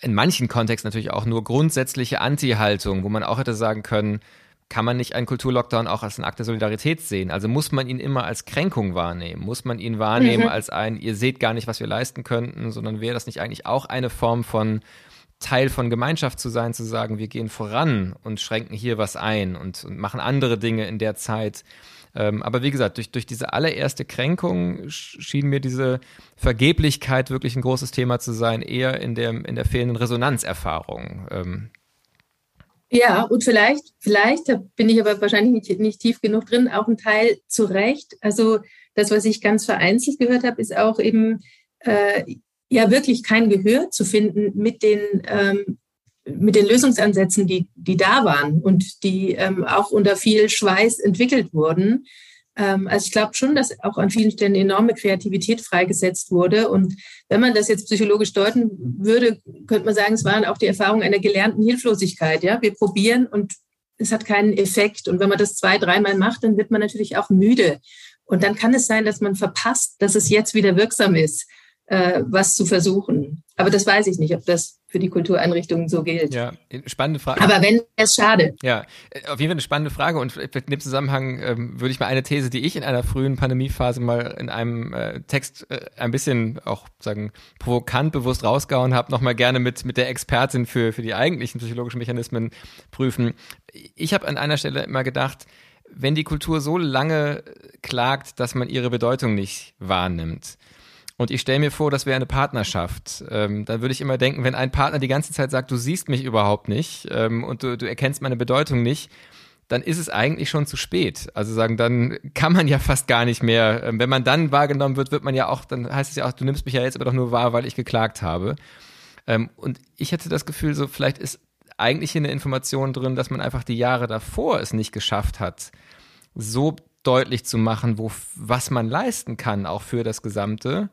in manchen Kontexten natürlich auch nur grundsätzliche Anti-Haltung, wo man auch hätte sagen können, kann man nicht einen Kulturlockdown auch als einen Akt der Solidarität sehen? Also muss man ihn immer als Kränkung wahrnehmen? Muss man ihn wahrnehmen mhm. als ein, ihr seht gar nicht, was wir leisten könnten, sondern wäre das nicht eigentlich auch eine Form von Teil von Gemeinschaft zu sein, zu sagen, wir gehen voran und schränken hier was ein und, und machen andere Dinge in der Zeit? Ähm, aber wie gesagt, durch, durch diese allererste Kränkung schien mir diese Vergeblichkeit wirklich ein großes Thema zu sein, eher in der, in der fehlenden Resonanzerfahrung. Ähm, ja, und vielleicht, vielleicht, bin ich aber wahrscheinlich nicht, nicht tief genug drin, auch ein Teil zu Recht. Also das, was ich ganz vereinzelt gehört habe, ist auch eben äh, ja wirklich kein Gehör zu finden mit den ähm, mit den Lösungsansätzen, die, die da waren und die ähm, auch unter viel Schweiß entwickelt wurden. Ähm, also ich glaube schon, dass auch an vielen Stellen enorme Kreativität freigesetzt wurde. Und wenn man das jetzt psychologisch deuten würde, könnte man sagen, es waren auch die Erfahrungen einer gelernten Hilflosigkeit. Ja, wir probieren und es hat keinen Effekt. Und wenn man das zwei, dreimal macht, dann wird man natürlich auch müde. Und dann kann es sein, dass man verpasst, dass es jetzt wieder wirksam ist äh, was zu versuchen. Aber das weiß ich nicht, ob das für die Kultureinrichtungen so gilt. Ja, spannende Frage. Aber wenn, ist schade. Ja, auf jeden Fall eine spannende Frage. Und in dem Zusammenhang ähm, würde ich mal eine These, die ich in einer frühen Pandemiephase mal in einem äh, Text äh, ein bisschen auch sagen provokant bewusst rausgehauen habe, nochmal gerne mit, mit der Expertin für, für die eigentlichen psychologischen Mechanismen prüfen. Ich habe an einer Stelle immer gedacht, wenn die Kultur so lange klagt, dass man ihre Bedeutung nicht wahrnimmt, und ich stelle mir vor, das wäre eine Partnerschaft. Ähm, dann würde ich immer denken, wenn ein Partner die ganze Zeit sagt, du siehst mich überhaupt nicht ähm, und du, du erkennst meine Bedeutung nicht, dann ist es eigentlich schon zu spät. Also sagen, dann kann man ja <laughs> fast gar nicht mehr. Ähm, wenn man dann wahrgenommen wird, wird man ja auch, dann heißt es ja auch, du nimmst mich ja jetzt aber doch nur wahr, weil ich geklagt habe. Ähm, und ich hätte das Gefühl, so vielleicht ist eigentlich hier eine Information drin, dass man einfach die Jahre davor es nicht geschafft hat, so deutlich zu machen, wo, was man leisten kann, auch für das Gesamte.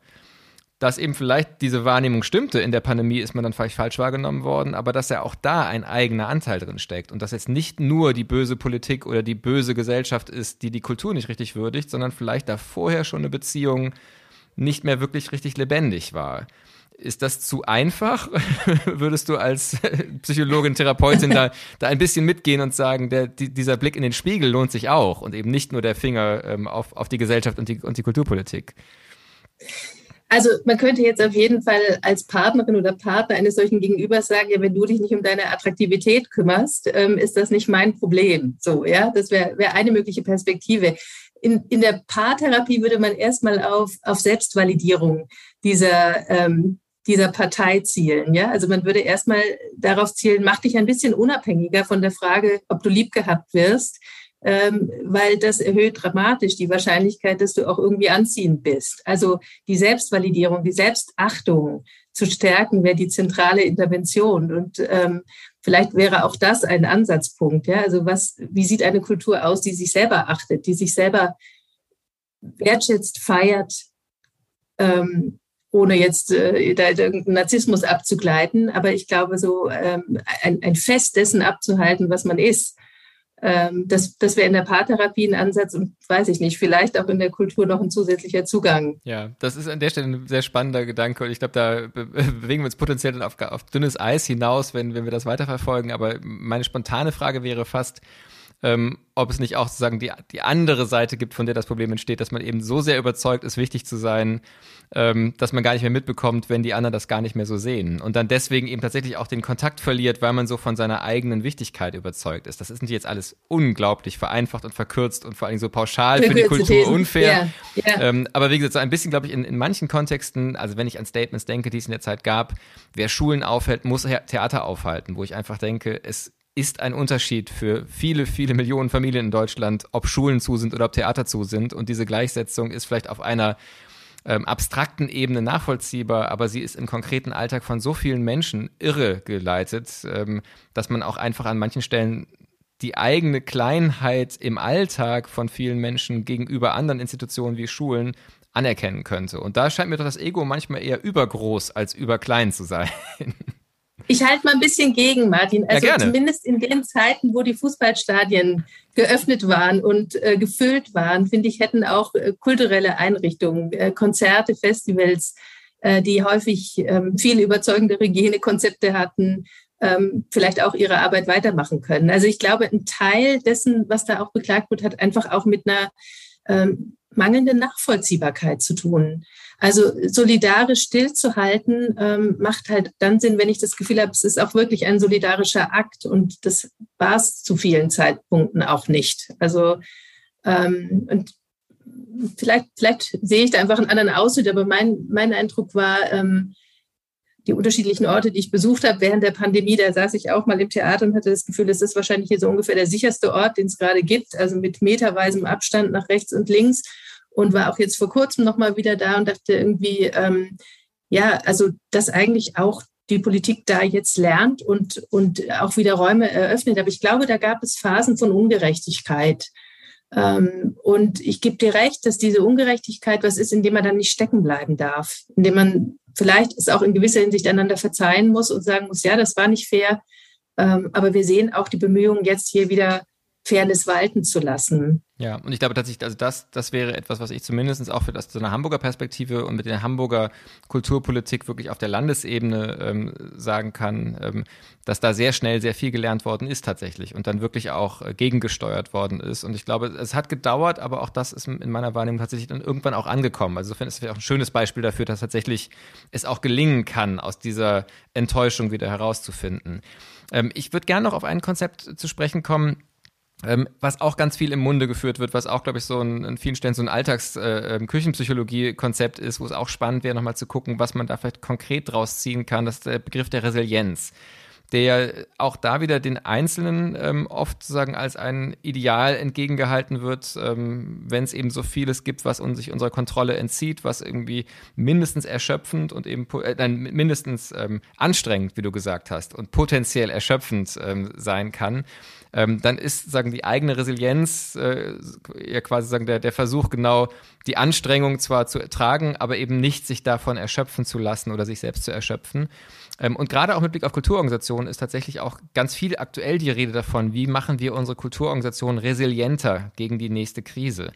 Dass eben vielleicht diese Wahrnehmung stimmte, in der Pandemie ist man dann vielleicht falsch wahrgenommen worden, aber dass ja auch da ein eigener Anteil drin steckt und dass jetzt nicht nur die böse Politik oder die böse Gesellschaft ist, die die Kultur nicht richtig würdigt, sondern vielleicht da vorher schon eine Beziehung nicht mehr wirklich richtig lebendig war. Ist das zu einfach? <laughs> Würdest du als Psychologin, Therapeutin da, da ein bisschen mitgehen und sagen, der, die, dieser Blick in den Spiegel lohnt sich auch und eben nicht nur der Finger ähm, auf, auf die Gesellschaft und die, und die Kulturpolitik? Also man könnte jetzt auf jeden Fall als Partnerin oder Partner eines solchen Gegenübers sagen, ja, wenn du dich nicht um deine Attraktivität kümmerst, ähm, ist das nicht mein Problem. So, ja, das wäre wär eine mögliche Perspektive. In, in der Paartherapie würde man erstmal auf, auf Selbstvalidierung dieser ähm, dieser Partei zielen. Ja? Also man würde erstmal darauf zielen, mach dich ein bisschen unabhängiger von der Frage, ob du lieb gehabt wirst, ähm, weil das erhöht dramatisch die Wahrscheinlichkeit, dass du auch irgendwie anziehend bist. Also die Selbstvalidierung, die Selbstachtung zu stärken, wäre die zentrale Intervention. Und ähm, vielleicht wäre auch das ein Ansatzpunkt. Ja? Also was, wie sieht eine Kultur aus, die sich selber achtet, die sich selber wertschätzt, feiert, ähm, ohne jetzt äh, da irgendeinen Narzissmus abzugleiten. Aber ich glaube, so ähm, ein, ein Fest dessen abzuhalten, was man ist, ähm, das, das wäre in der Paartherapie ein Ansatz und weiß ich nicht, vielleicht auch in der Kultur noch ein zusätzlicher Zugang. Ja, das ist an der Stelle ein sehr spannender Gedanke und ich glaube, da be bewegen wir uns potenziell auf, auf dünnes Eis hinaus, wenn, wenn wir das weiterverfolgen. Aber meine spontane Frage wäre fast, ähm, ob es nicht auch sozusagen die, die andere Seite gibt, von der das Problem entsteht, dass man eben so sehr überzeugt ist, wichtig zu sein, ähm, dass man gar nicht mehr mitbekommt, wenn die anderen das gar nicht mehr so sehen. Und dann deswegen eben tatsächlich auch den Kontakt verliert, weil man so von seiner eigenen Wichtigkeit überzeugt ist. Das ist natürlich jetzt alles unglaublich vereinfacht und verkürzt und vor allem so pauschal für die Kultur unfair. Ja, ja. Ähm, aber wie gesagt, so ein bisschen, glaube ich, in, in manchen Kontexten, also wenn ich an Statements denke, die es in der Zeit gab, wer Schulen aufhält, muss Theater aufhalten, wo ich einfach denke, es ist ein Unterschied für viele, viele Millionen Familien in Deutschland, ob Schulen zu sind oder ob Theater zu sind. Und diese Gleichsetzung ist vielleicht auf einer ähm, abstrakten Ebene nachvollziehbar, aber sie ist im konkreten Alltag von so vielen Menschen irre geleitet, ähm, dass man auch einfach an manchen Stellen die eigene Kleinheit im Alltag von vielen Menschen gegenüber anderen Institutionen wie Schulen anerkennen könnte. Und da scheint mir doch das Ego manchmal eher übergroß als überklein zu sein. <laughs> Ich halte mal ein bisschen gegen, Martin. Also ja, zumindest in den Zeiten, wo die Fußballstadien geöffnet waren und äh, gefüllt waren, finde ich, hätten auch äh, kulturelle Einrichtungen, äh, Konzerte, Festivals, äh, die häufig ähm, viel überzeugendere Hygienekonzepte hatten, ähm, vielleicht auch ihre Arbeit weitermachen können. Also ich glaube, ein Teil dessen, was da auch beklagt wird, hat einfach auch mit einer ähm, mangelnden Nachvollziehbarkeit zu tun. Also solidarisch stillzuhalten ähm, macht halt dann Sinn, wenn ich das Gefühl habe, es ist auch wirklich ein solidarischer Akt und das war es zu vielen Zeitpunkten auch nicht. Also ähm, und vielleicht, vielleicht sehe ich da einfach einen anderen Ausschnitt, aber mein, mein Eindruck war, ähm, die unterschiedlichen Orte, die ich besucht habe während der Pandemie, da saß ich auch mal im Theater und hatte das Gefühl, es ist wahrscheinlich hier so ungefähr der sicherste Ort, den es gerade gibt, also mit meterweisem Abstand nach rechts und links und war auch jetzt vor kurzem noch mal wieder da und dachte irgendwie, ähm, ja, also dass eigentlich auch die Politik da jetzt lernt und, und auch wieder Räume eröffnet. Aber ich glaube, da gab es Phasen von Ungerechtigkeit. Ähm, und ich gebe dir recht, dass diese Ungerechtigkeit was ist, in dem man dann nicht stecken bleiben darf, in dem man vielleicht es auch in gewisser Hinsicht einander verzeihen muss und sagen muss, ja, das war nicht fair. Ähm, aber wir sehen auch die Bemühungen, jetzt hier wieder Fairness walten zu lassen. Ja, und ich glaube tatsächlich, also das, das wäre etwas, was ich zumindest auch für das, so eine Hamburger Perspektive und mit der Hamburger Kulturpolitik wirklich auf der Landesebene ähm, sagen kann, ähm, dass da sehr schnell sehr viel gelernt worden ist tatsächlich und dann wirklich auch äh, gegengesteuert worden ist. Und ich glaube, es hat gedauert, aber auch das ist in meiner Wahrnehmung tatsächlich dann irgendwann auch angekommen. Also insofern ist es auch ein schönes Beispiel dafür, dass tatsächlich es auch gelingen kann, aus dieser Enttäuschung wieder herauszufinden. Ähm, ich würde gerne noch auf ein Konzept zu sprechen kommen, ähm, was auch ganz viel im Munde geführt wird, was auch, glaube ich, so ein, an vielen Stellen so ein Alltags-Küchenpsychologie-Konzept äh, ähm, ist, wo es auch spannend wäre, nochmal zu gucken, was man da vielleicht konkret draus ziehen kann, das ist der Begriff der Resilienz der auch da wieder den Einzelnen ähm, oft sozusagen als ein Ideal entgegengehalten wird, ähm, wenn es eben so vieles gibt, was uns sich unserer Kontrolle entzieht, was irgendwie mindestens erschöpfend und eben äh, nein, mindestens ähm, anstrengend, wie du gesagt hast, und potenziell erschöpfend ähm, sein kann ähm, dann ist sagen die eigene Resilienz äh, ja quasi sagen der, der Versuch genau die Anstrengung zwar zu ertragen, aber eben nicht sich davon erschöpfen zu lassen oder sich selbst zu erschöpfen. Ähm, und gerade auch mit Blick auf Kulturorganisationen ist tatsächlich auch ganz viel aktuell die Rede davon, wie machen wir unsere Kulturorganisationen resilienter gegen die nächste Krise.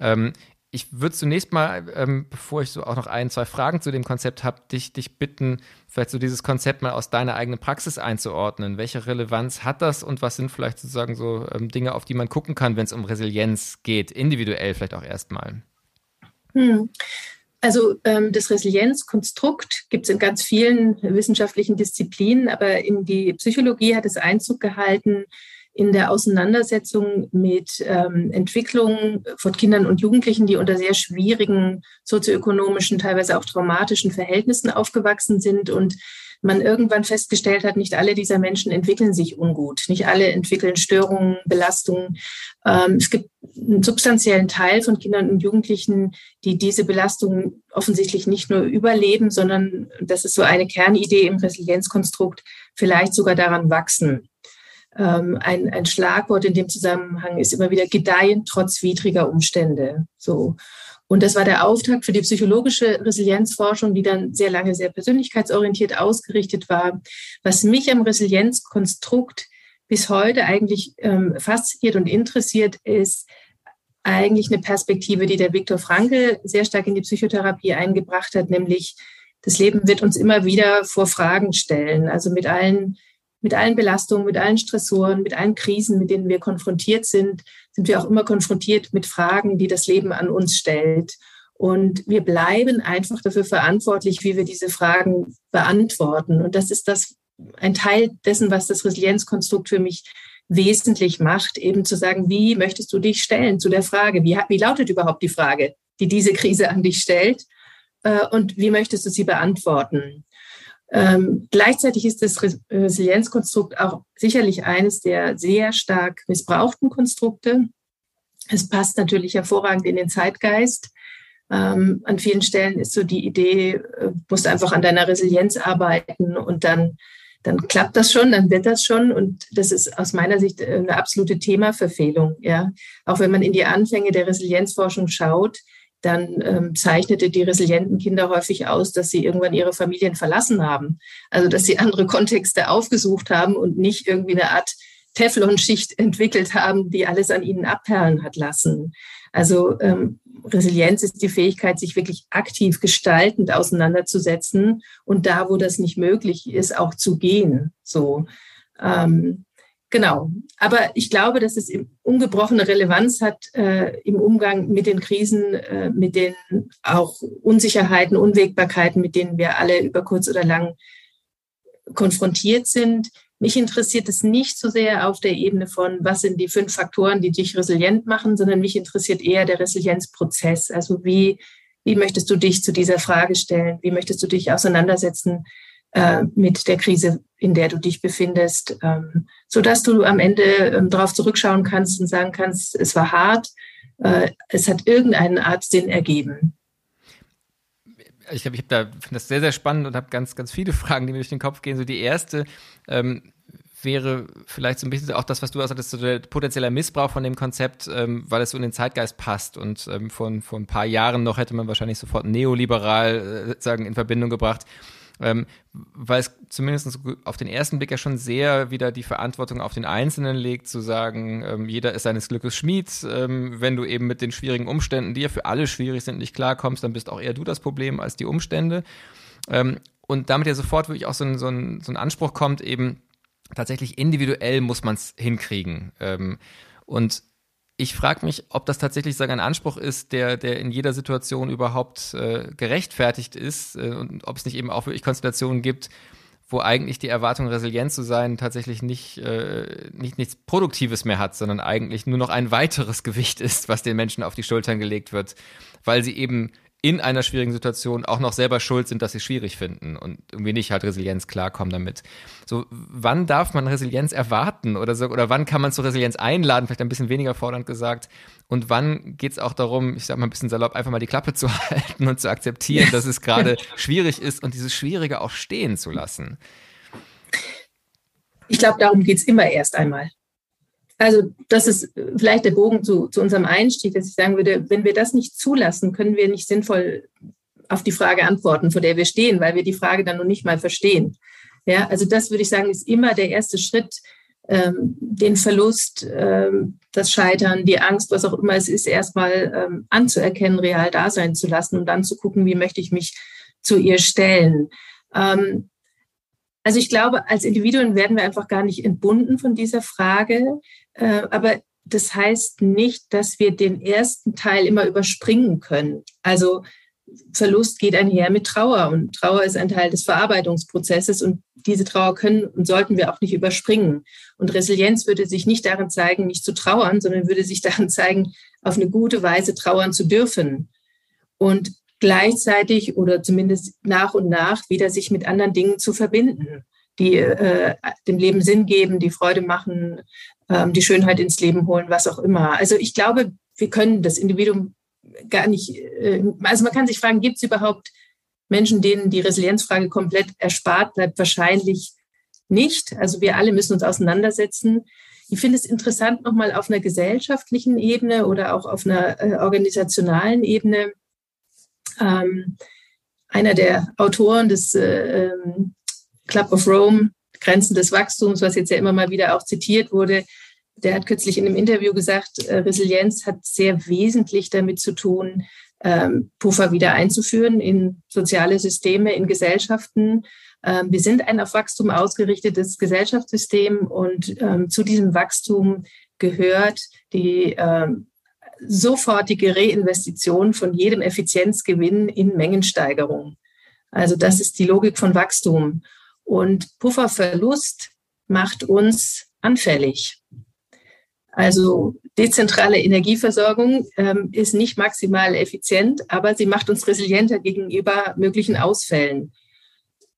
Ähm, ich würde zunächst mal, ähm, bevor ich so auch noch ein, zwei Fragen zu dem Konzept habe, dich, dich bitten, vielleicht so dieses Konzept mal aus deiner eigenen Praxis einzuordnen. Welche Relevanz hat das und was sind vielleicht sozusagen so ähm, Dinge, auf die man gucken kann, wenn es um Resilienz geht, individuell vielleicht auch erstmal? Hm. Also ähm, das Resilienzkonstrukt gibt es in ganz vielen wissenschaftlichen Disziplinen, aber in die Psychologie hat es Einzug gehalten in der Auseinandersetzung mit ähm, Entwicklungen von Kindern und Jugendlichen, die unter sehr schwierigen sozioökonomischen, teilweise auch traumatischen Verhältnissen aufgewachsen sind und man irgendwann festgestellt hat, nicht alle dieser Menschen entwickeln sich ungut, nicht alle entwickeln Störungen, Belastungen. Ähm, es gibt einen substanziellen Teil von Kindern und Jugendlichen, die diese Belastungen offensichtlich nicht nur überleben, sondern das ist so eine Kernidee im Resilienzkonstrukt, vielleicht sogar daran wachsen. Ähm, ein, ein Schlagwort in dem Zusammenhang ist immer wieder gedeihen trotz widriger Umstände. So. Und das war der Auftakt für die psychologische Resilienzforschung, die dann sehr lange sehr persönlichkeitsorientiert ausgerichtet war. Was mich am Resilienzkonstrukt bis heute eigentlich ähm, fasziniert und interessiert, ist eigentlich eine Perspektive, die der Viktor Frankl sehr stark in die Psychotherapie eingebracht hat, nämlich das Leben wird uns immer wieder vor Fragen stellen. Also mit allen mit allen Belastungen, mit allen Stressoren, mit allen Krisen, mit denen wir konfrontiert sind, sind wir auch immer konfrontiert mit Fragen, die das Leben an uns stellt. Und wir bleiben einfach dafür verantwortlich, wie wir diese Fragen beantworten. Und das ist das ein Teil dessen, was das Resilienzkonstrukt für mich wesentlich macht, eben zu sagen, wie möchtest du dich stellen zu der Frage? Wie, wie lautet überhaupt die Frage, die diese Krise an dich stellt? Äh, und wie möchtest du sie beantworten? Ähm, gleichzeitig ist das Resilienzkonstrukt auch sicherlich eines der sehr stark missbrauchten Konstrukte. Es passt natürlich hervorragend in den Zeitgeist. Ähm, an vielen Stellen ist so die Idee, äh, musst einfach an deiner Resilienz arbeiten und dann dann klappt das schon, dann wird das schon. Und das ist aus meiner Sicht äh, eine absolute Themaverfehlung. Ja, auch wenn man in die Anfänge der Resilienzforschung schaut, dann ähm, zeichnete die resilienten Kinder häufig aus, dass sie irgendwann ihre Familien verlassen haben. Also dass sie andere Kontexte aufgesucht haben und nicht irgendwie eine Art Teflonschicht <laughs> entwickelt haben, die alles an ihnen abperlen hat lassen. Also ähm, Resilienz ist die Fähigkeit, sich wirklich aktiv gestaltend auseinanderzusetzen und da, wo das nicht möglich ist, auch zu gehen. So. Ähm, Genau. Aber ich glaube, dass es ungebrochene Relevanz hat äh, im Umgang mit den Krisen, äh, mit den auch Unsicherheiten, Unwägbarkeiten, mit denen wir alle über kurz oder lang konfrontiert sind. Mich interessiert es nicht so sehr auf der Ebene von, was sind die fünf Faktoren, die dich resilient machen, sondern mich interessiert eher der Resilienzprozess. Also wie, wie möchtest du dich zu dieser Frage stellen? Wie möchtest du dich auseinandersetzen äh, mit der Krise, in der du dich befindest, ähm, so dass du am Ende ähm, darauf zurückschauen kannst und sagen kannst, es war hart, äh, es hat irgendeine Art Sinn ergeben. Ich ich da finde das sehr sehr spannend und habe ganz ganz viele <laughs> Fragen, die mir durch den Kopf gehen. So die erste ähm, wäre vielleicht so ein bisschen auch das, was du hast, so der potenzielle Missbrauch von dem Konzept, ähm, weil es so in den Zeitgeist passt. Und ähm, von, vor ein paar Jahren noch hätte man wahrscheinlich sofort neoliberal äh, sagen in Verbindung gebracht ähm, weil es zumindest auf den ersten Blick ja schon sehr wieder die Verantwortung auf den Einzelnen legt, zu sagen, ähm, jeder ist seines Glückes Schmied. Ähm, wenn du eben mit den schwierigen Umständen, die ja für alle schwierig sind, nicht klarkommst, dann bist auch eher du das Problem als die Umstände. Ähm, und damit ja sofort wirklich auch so ein, so ein, so ein Anspruch kommt, eben tatsächlich individuell muss man es hinkriegen. Ähm, und ich frage mich, ob das tatsächlich sagen, ein Anspruch ist, der, der in jeder Situation überhaupt äh, gerechtfertigt ist äh, und ob es nicht eben auch wirklich Konstellationen gibt, wo eigentlich die Erwartung, resilient zu sein, tatsächlich nicht, äh, nicht nichts Produktives mehr hat, sondern eigentlich nur noch ein weiteres <laughs> Gewicht ist, was den Menschen auf die Schultern gelegt wird, weil sie eben in einer schwierigen Situation auch noch selber schuld sind, dass sie schwierig finden und irgendwie nicht halt Resilienz klarkommen damit. So, wann darf man Resilienz erwarten oder so, oder wann kann man zur Resilienz einladen, vielleicht ein bisschen weniger fordernd gesagt, und wann geht es auch darum, ich sag mal ein bisschen salopp, einfach mal die Klappe <laughs> zu halten und zu akzeptieren, dass es gerade <laughs> schwierig ist und dieses Schwierige auch stehen zu lassen? Ich glaube, darum geht es immer erst einmal. Also das ist vielleicht der Bogen zu, zu unserem Einstieg, dass ich sagen würde, wenn wir das nicht zulassen, können wir nicht sinnvoll auf die Frage antworten, vor der wir stehen, weil wir die Frage dann noch nicht mal verstehen. Ja, also das würde ich sagen, ist immer der erste Schritt, ähm, den Verlust, ähm, das Scheitern, die Angst, was auch immer es ist, erstmal ähm, anzuerkennen, real da sein zu lassen und dann zu gucken, wie möchte ich mich zu ihr stellen. Ähm, also ich glaube, als Individuen werden wir einfach gar nicht entbunden von dieser Frage. Äh, aber das heißt nicht, dass wir den ersten Teil immer überspringen können. Also Verlust geht einher mit Trauer und Trauer ist ein Teil des Verarbeitungsprozesses und diese Trauer können und sollten wir auch nicht überspringen. Und Resilienz würde sich nicht darin zeigen, nicht zu trauern, sondern würde sich <laughs> darin zeigen, auf eine gute Weise trauern zu dürfen und gleichzeitig oder zumindest nach und nach wieder sich mit anderen Dingen zu verbinden, die äh, dem Leben Sinn geben, die Freude machen, ähm, die Schönheit ins Leben holen, was auch immer. Also ich glaube, wir können das Individuum gar nicht, äh, also man kann sich fragen, gibt es überhaupt Menschen, denen die Resilienzfrage komplett erspart bleibt? Wahrscheinlich nicht. Also wir alle müssen uns auseinandersetzen. Ich finde es interessant, nochmal auf einer gesellschaftlichen Ebene oder auch auf einer äh, organisationalen Ebene. Ähm, einer der Autoren des äh, ähm, Club of Rome, Grenzen des Wachstums, was jetzt ja immer mal wieder auch zitiert wurde, der hat kürzlich in einem Interview gesagt, äh, Resilienz hat sehr wesentlich damit zu tun, ähm, Puffer wieder einzuführen in soziale Systeme, in Gesellschaften. Ähm, wir sind ein auf Wachstum ausgerichtetes Gesellschaftssystem und ähm, zu diesem Wachstum gehört die sofortige Reinvestition von jedem Effizienzgewinn in Mengensteigerung. Also das ist die Logik von Wachstum. Und Pufferverlust macht uns anfällig. Also dezentrale Energieversorgung ähm, ist nicht maximal effizient, aber sie macht uns resilienter gegenüber möglichen Ausfällen.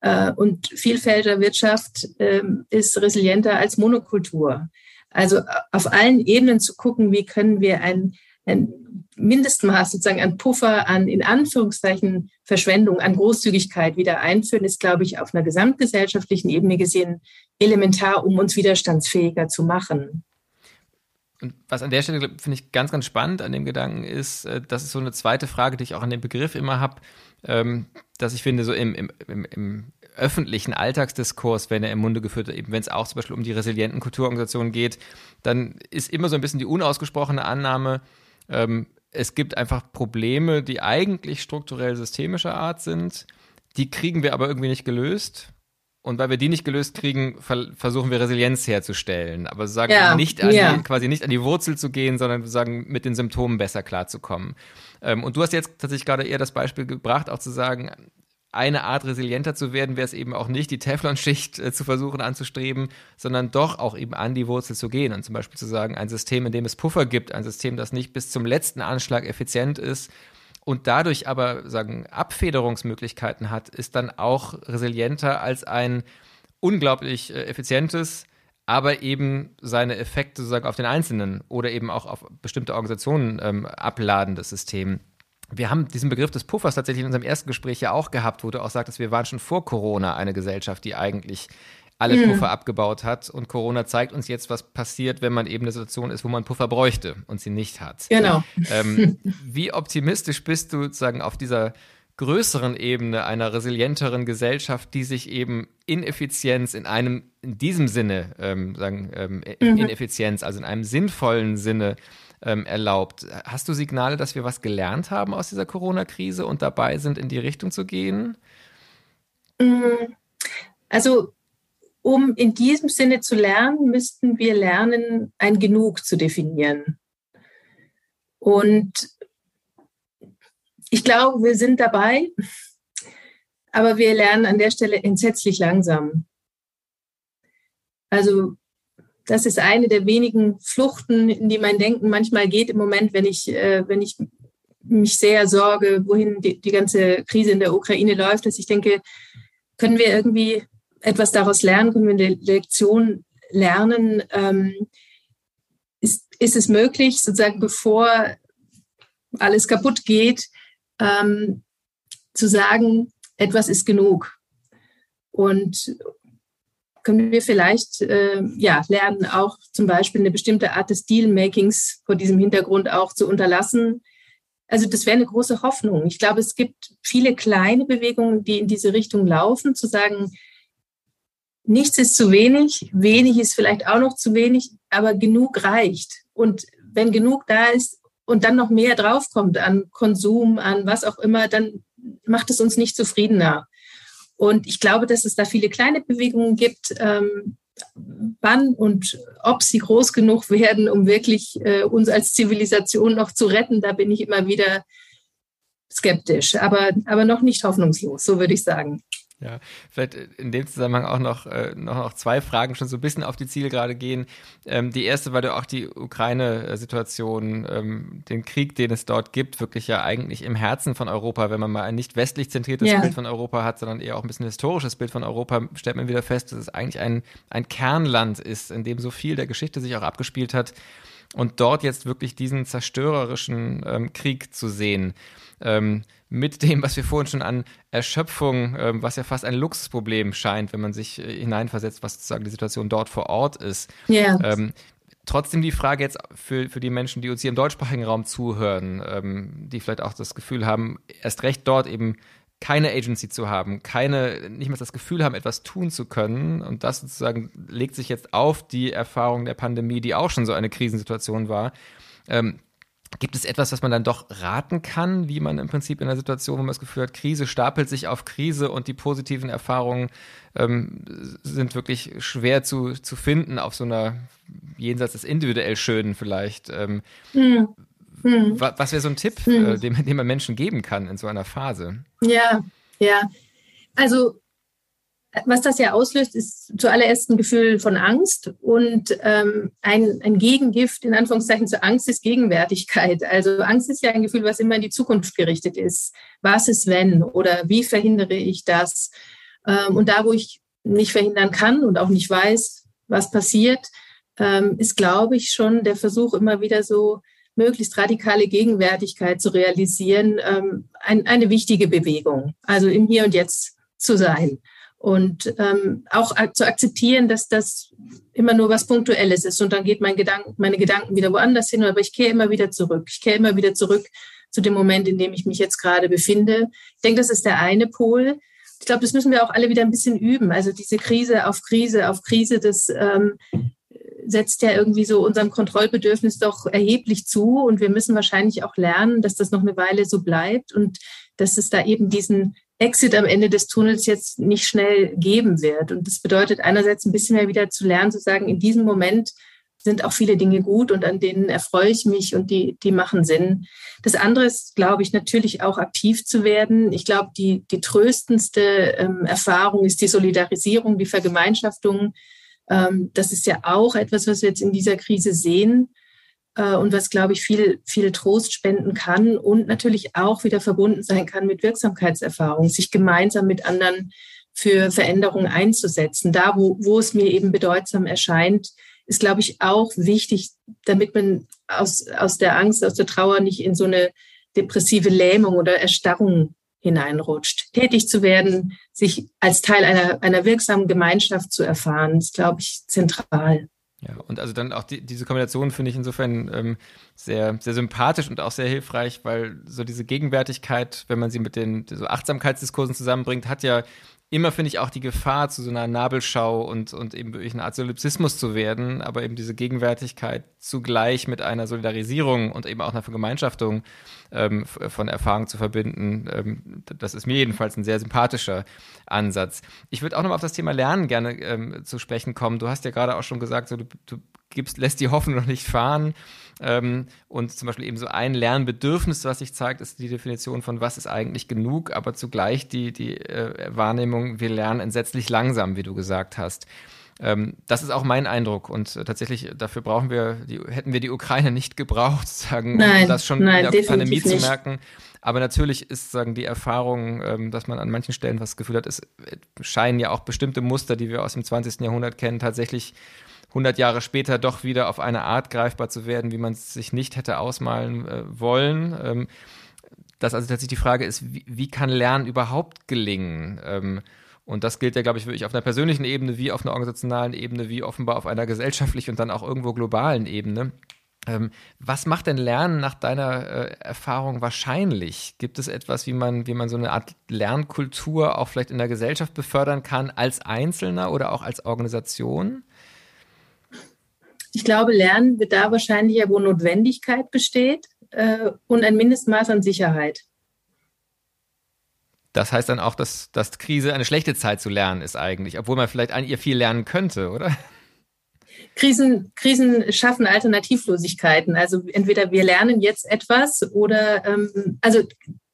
Äh, und Vielfelderwirtschaft äh, ist resilienter als Monokultur. Also auf allen Ebenen zu gucken, wie können wir ein, ein Mindestmaß sozusagen an Puffer, an in Anführungszeichen Verschwendung, an Großzügigkeit wieder einführen, ist, glaube ich, auf einer gesamtgesellschaftlichen Ebene gesehen elementar, um uns widerstandsfähiger zu machen. Und was an der Stelle finde ich ganz, ganz spannend an dem Gedanken ist, äh, das ist so eine zweite Frage, die ich auch an dem Begriff immer habe, ähm, dass ich finde, so im, im, im, im öffentlichen Alltagsdiskurs, wenn er im Munde geführt wird, eben wenn es auch zum Beispiel um die resilienten Kulturorganisationen geht, dann ist immer so ein bisschen die unausgesprochene Annahme, ähm, es gibt einfach Probleme, die eigentlich strukturell systemischer Art sind. Die kriegen wir aber irgendwie nicht gelöst. Und weil wir die nicht gelöst kriegen, versuchen wir Resilienz herzustellen. Aber sagen ja, nicht an ja. die, quasi nicht an die Wurzel zu gehen, sondern sagen, mit den Symptomen besser klarzukommen. Ähm, und du hast jetzt tatsächlich gerade eher das Beispiel gebracht, auch zu sagen, eine Art resilienter zu werden, wäre es eben auch nicht, die Teflonschicht äh, zu versuchen anzustreben, sondern doch auch eben an die Wurzel zu gehen und zum Beispiel zu sagen, ein System, in dem es Puffer gibt, ein System, das nicht bis zum letzten Anschlag effizient ist und dadurch aber sagen Abfederungsmöglichkeiten hat, ist dann auch resilienter als ein unglaublich äh, effizientes, aber eben seine Effekte sozusagen auf den Einzelnen oder eben auch auf bestimmte Organisationen ähm, abladendes System wir haben diesen Begriff des Puffers tatsächlich in unserem ersten Gespräch ja auch gehabt, wo du auch sagtest, wir waren schon vor Corona eine Gesellschaft, die eigentlich alle mhm. Puffer abgebaut hat. Und Corona zeigt uns jetzt, was passiert, wenn man eben eine Situation ist, wo man Puffer bräuchte und sie nicht hat. Genau. Ähm, <laughs> wie optimistisch bist du sozusagen auf dieser größeren Ebene einer resilienteren Gesellschaft, die sich eben Ineffizienz in einem, in diesem Sinne, ähm, sagen, ähm, mhm. Ineffizienz, also in einem sinnvollen Sinne ähm, erlaubt. Hast du Signale, dass wir was gelernt haben aus dieser Corona-Krise und dabei sind, in die Richtung zu gehen? Mm, also, um in diesem Sinne zu lernen, müssten wir lernen, ein Genug zu definieren. Und ich glaube, wir sind dabei, aber wir lernen an der Stelle entsetzlich langsam. Also das ist eine der wenigen Fluchten, in die mein Denken manchmal geht im Moment, wenn ich, äh, wenn ich mich sehr sorge, wohin die, die ganze Krise in der Ukraine läuft, dass ich denke, können wir irgendwie etwas daraus lernen, können wir eine Lektion lernen? Ähm, ist, ist es möglich, sozusagen bevor alles kaputt geht, ähm, zu sagen, etwas ist genug? Und, können wir vielleicht äh, ja, lernen, auch zum Beispiel eine bestimmte Art des Dealmakings vor diesem Hintergrund auch zu unterlassen. Also das wäre eine große Hoffnung. Ich glaube, es gibt viele kleine Bewegungen, die in diese Richtung laufen, zu sagen, nichts ist zu wenig, wenig ist vielleicht auch noch zu wenig, aber genug reicht. Und wenn genug da ist und dann noch mehr draufkommt an Konsum, an was auch immer, dann macht es uns nicht zufriedener. Und ich glaube, dass es da viele kleine Bewegungen gibt. Ähm, wann und ob sie groß genug werden, um wirklich äh, uns als Zivilisation noch zu retten, da bin ich immer wieder skeptisch, aber, aber noch nicht hoffnungslos, so würde ich sagen. Ja, vielleicht in dem Zusammenhang auch noch, äh, noch, noch zwei Fragen schon so ein bisschen auf die Ziele gerade gehen. Ähm, die erste, weil du auch die Ukraine-Situation, ähm, den Krieg, den es dort gibt, wirklich ja eigentlich im Herzen von Europa, wenn man mal ein nicht westlich zentriertes ja. Bild von Europa hat, sondern eher auch ein bisschen historisches Bild von Europa, stellt man wieder fest, dass es eigentlich ein, ein Kernland ist, in dem so viel der Geschichte sich auch abgespielt hat. Und dort jetzt wirklich diesen zerstörerischen ähm, Krieg zu sehen ähm, mit dem, was wir vorhin schon an Erschöpfung, ähm, was ja fast ein Luxusproblem scheint, wenn man sich äh, hineinversetzt, was sozusagen die Situation dort vor Ort ist. Yeah. Ähm, trotzdem die Frage jetzt für, für die Menschen, die uns hier im deutschsprachigen Raum zuhören, ähm, die vielleicht auch das Gefühl haben, erst recht dort eben keine Agency zu haben, keine, nicht mehr das Gefühl haben, etwas tun zu können. Und das sozusagen legt sich jetzt auf die Erfahrung der Pandemie, die auch schon so eine Krisensituation war. Ähm, Gibt es etwas, was man dann doch raten kann, wie man im Prinzip in einer Situation, wo man das Gefühl hat, Krise stapelt sich auf Krise und die positiven Erfahrungen ähm, sind wirklich schwer zu, zu finden auf so einer jenseits des individuell Schönen vielleicht. Ähm, hm. Hm. Was wäre so ein Tipp, hm. äh, den, den man Menschen geben kann in so einer Phase? Ja, ja. Also was das ja auslöst, ist zuallererst ein Gefühl von Angst und ähm, ein, ein Gegengift, in Anführungszeichen, zur Angst ist Gegenwärtigkeit. Also Angst ist ja ein Gefühl, was immer in die Zukunft gerichtet ist. Was ist wenn oder wie verhindere ich das? Ähm, und da, wo ich nicht verhindern kann und auch nicht weiß, was passiert, ähm, ist, glaube ich, schon der Versuch immer wieder so möglichst radikale Gegenwärtigkeit zu realisieren, ähm, ein, eine wichtige Bewegung. Also im Hier und Jetzt zu sein und ähm, auch zu akzeptieren, dass das immer nur was Punktuelles ist und dann geht mein Gedanken, meine Gedanken wieder woanders hin, aber ich kehre immer wieder zurück. Ich kehre immer wieder zurück zu dem Moment, in dem ich mich jetzt gerade befinde. Ich denke, das ist der eine Pol. Ich glaube, das müssen wir auch alle wieder ein bisschen üben. Also diese Krise auf Krise auf Krise, das ähm, setzt ja irgendwie so unserem Kontrollbedürfnis doch erheblich zu. Und wir müssen wahrscheinlich auch lernen, dass das noch eine Weile so bleibt und dass es da eben diesen Exit am Ende des Tunnels jetzt nicht schnell geben wird. Und das bedeutet einerseits ein bisschen mehr wieder zu lernen, zu sagen, in diesem Moment sind auch viele Dinge gut und an denen erfreue ich mich und die, die machen Sinn. Das andere ist, glaube ich, natürlich auch aktiv zu werden. Ich glaube, die, die tröstendste ähm, Erfahrung ist die Solidarisierung, die Vergemeinschaftung. Ähm, das ist ja auch etwas, was wir jetzt in dieser Krise sehen und was, glaube ich, viel, viel Trost spenden kann und natürlich auch wieder verbunden sein kann mit Wirksamkeitserfahrung, sich gemeinsam mit anderen für Veränderungen einzusetzen. Da, wo, wo es mir eben bedeutsam erscheint, ist, glaube ich, auch wichtig, damit man aus, aus der Angst, aus der Trauer nicht in so eine depressive Lähmung oder Erstarrung hineinrutscht. Tätig zu werden, sich als Teil einer, einer wirksamen Gemeinschaft zu erfahren, ist, glaube ich, zentral. Ja, und also dann auch die, diese Kombination finde ich insofern ähm, sehr, sehr sympathisch und auch sehr hilfreich, weil so diese Gegenwärtigkeit, wenn man sie mit den so Achtsamkeitsdiskursen zusammenbringt, hat ja immer, finde ich, auch die Gefahr, zu so einer Nabelschau und, und eben durch eine Art Solipsismus zu werden, aber eben diese Gegenwärtigkeit zugleich mit einer Solidarisierung und eben auch einer Vergemeinschaftung ähm, von Erfahrung zu verbinden, ähm, das ist mir jedenfalls ein sehr sympathischer Ansatz. Ich würde auch noch mal auf das Thema Lernen gerne ähm, zu sprechen kommen. Du hast ja gerade auch schon gesagt, so, du, du gibst, lässt die Hoffnung noch nicht fahren. Ähm, und zum Beispiel eben so ein Lernbedürfnis, was sich zeigt, ist die Definition von was ist eigentlich genug, aber zugleich die, die äh, Wahrnehmung, wir lernen entsetzlich langsam, wie du gesagt hast. Ähm, das ist auch mein Eindruck und äh, tatsächlich dafür brauchen wir, die, hätten wir die Ukraine nicht gebraucht, <laughs> sagen, nein, um das schon nein, in der Pandemie nicht. zu merken. Aber natürlich ist sagen die Erfahrung, ähm, dass man an manchen Stellen was Gefühl hat, es äh, scheinen ja auch bestimmte Muster, die wir aus dem 20. Jahrhundert kennen, tatsächlich 100 Jahre später doch wieder auf eine Art greifbar zu werden, wie man es sich nicht hätte ausmalen äh, wollen. Ähm, dass also tatsächlich die Frage ist, wie, wie kann Lernen überhaupt gelingen? Ähm, und das gilt ja, glaube ich, wirklich auf einer persönlichen Ebene, wie auf einer organisationalen Ebene, wie offenbar auf einer gesellschaftlichen und dann auch irgendwo globalen Ebene. Ähm, was macht denn Lernen nach deiner äh, Erfahrung wahrscheinlich? Gibt es etwas, wie man, wie man so eine Art Lernkultur auch vielleicht in der Gesellschaft befördern kann, als Einzelner oder auch als Organisation? Ich glaube, Lernen wird da wahrscheinlich ja, wo Notwendigkeit besteht äh, und ein Mindestmaß an Sicherheit. Das heißt dann auch, dass, dass Krise eine schlechte Zeit zu lernen ist eigentlich, obwohl man vielleicht an ihr viel lernen könnte, oder? Krisen, Krisen schaffen Alternativlosigkeiten. Also entweder wir lernen jetzt etwas oder ähm, also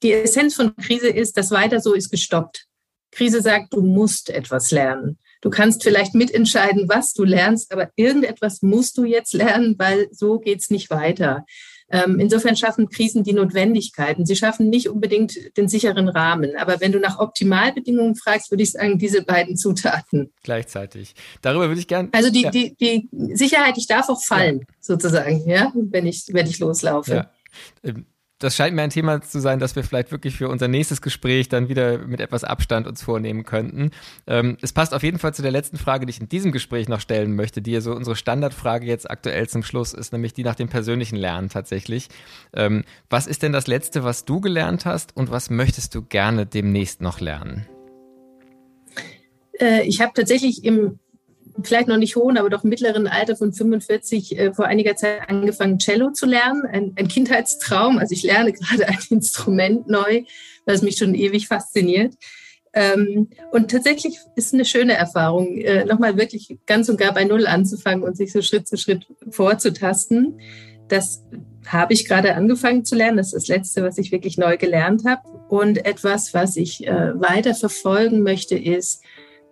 die Essenz von Krise ist, das weiter so ist gestoppt. Krise sagt, du musst etwas lernen. Du kannst vielleicht mitentscheiden, was du lernst, aber irgendetwas musst du jetzt lernen, weil so geht's nicht weiter. Ähm, insofern schaffen Krisen die Notwendigkeiten. Sie schaffen nicht unbedingt den sicheren Rahmen. Aber wenn du nach Optimalbedingungen fragst, würde ich sagen, diese beiden Zutaten. Gleichzeitig. Darüber würde ich gerne. Also die, ja. die, die Sicherheit, ich darf auch fallen, ja. sozusagen, ja, wenn ich, wenn ich loslaufe. Ja. Das scheint mir ein Thema zu sein, das wir vielleicht wirklich für unser nächstes Gespräch dann wieder mit etwas Abstand uns vornehmen könnten. Ähm, es passt auf jeden Fall zu der letzten Frage, die ich in diesem Gespräch noch stellen möchte, die ja so unsere Standardfrage jetzt aktuell zum Schluss ist, nämlich die nach dem persönlichen Lernen tatsächlich. Ähm, was ist denn das Letzte, was du gelernt hast und was möchtest du gerne demnächst noch lernen? Äh, ich habe tatsächlich im vielleicht noch nicht hohen, aber doch mittleren Alter von 45 äh, vor einiger Zeit angefangen, Cello zu lernen. Ein, ein Kindheitstraum. Also ich lerne gerade <laughs> ein Instrument neu, was mich schon ewig fasziniert. Ähm, und tatsächlich ist eine schöne Erfahrung, äh, nochmal wirklich ganz und gar bei Null anzufangen und sich so Schritt zu Schritt vorzutasten. Das habe ich gerade angefangen zu lernen. Das ist das Letzte, was ich wirklich neu gelernt habe. Und etwas, was ich äh, weiter verfolgen möchte, ist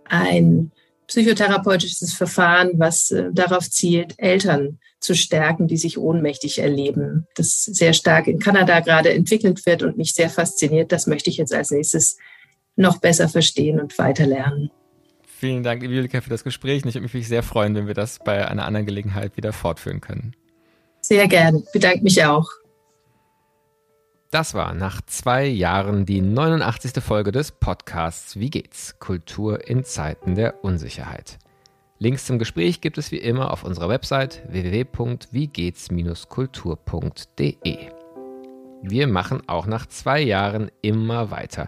ein psychotherapeutisches Verfahren, was äh, darauf zielt, Eltern zu stärken, die sich ohnmächtig erleben. Das sehr stark in Kanada gerade entwickelt wird und mich sehr fasziniert. Das möchte ich jetzt als nächstes noch besser verstehen und weiterlernen. Vielen Dank, Julika, für das Gespräch. Ich würde mich wirklich sehr freuen, wenn wir das bei einer anderen Gelegenheit wieder fortführen können. Sehr gerne. Bedanke mich auch. Das war nach zwei Jahren die 89. Folge des Podcasts Wie geht's? Kultur in Zeiten der Unsicherheit. Links zum Gespräch gibt es wie immer auf unserer Website www.wiegehts-kultur.de. Wir machen auch nach zwei Jahren immer weiter.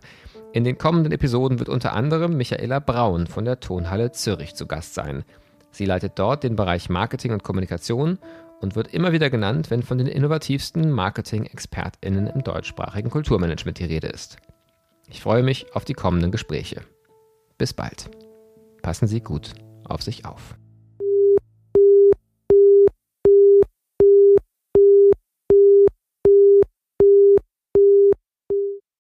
In den kommenden Episoden wird unter anderem Michaela Braun von der Tonhalle Zürich zu Gast sein. Sie leitet dort den Bereich Marketing und Kommunikation und wird immer wieder genannt, wenn von den innovativsten Marketing-ExpertInnen im deutschsprachigen Kulturmanagement die Rede ist. Ich freue mich auf die kommenden Gespräche. Bis bald. Passen Sie gut auf sich auf.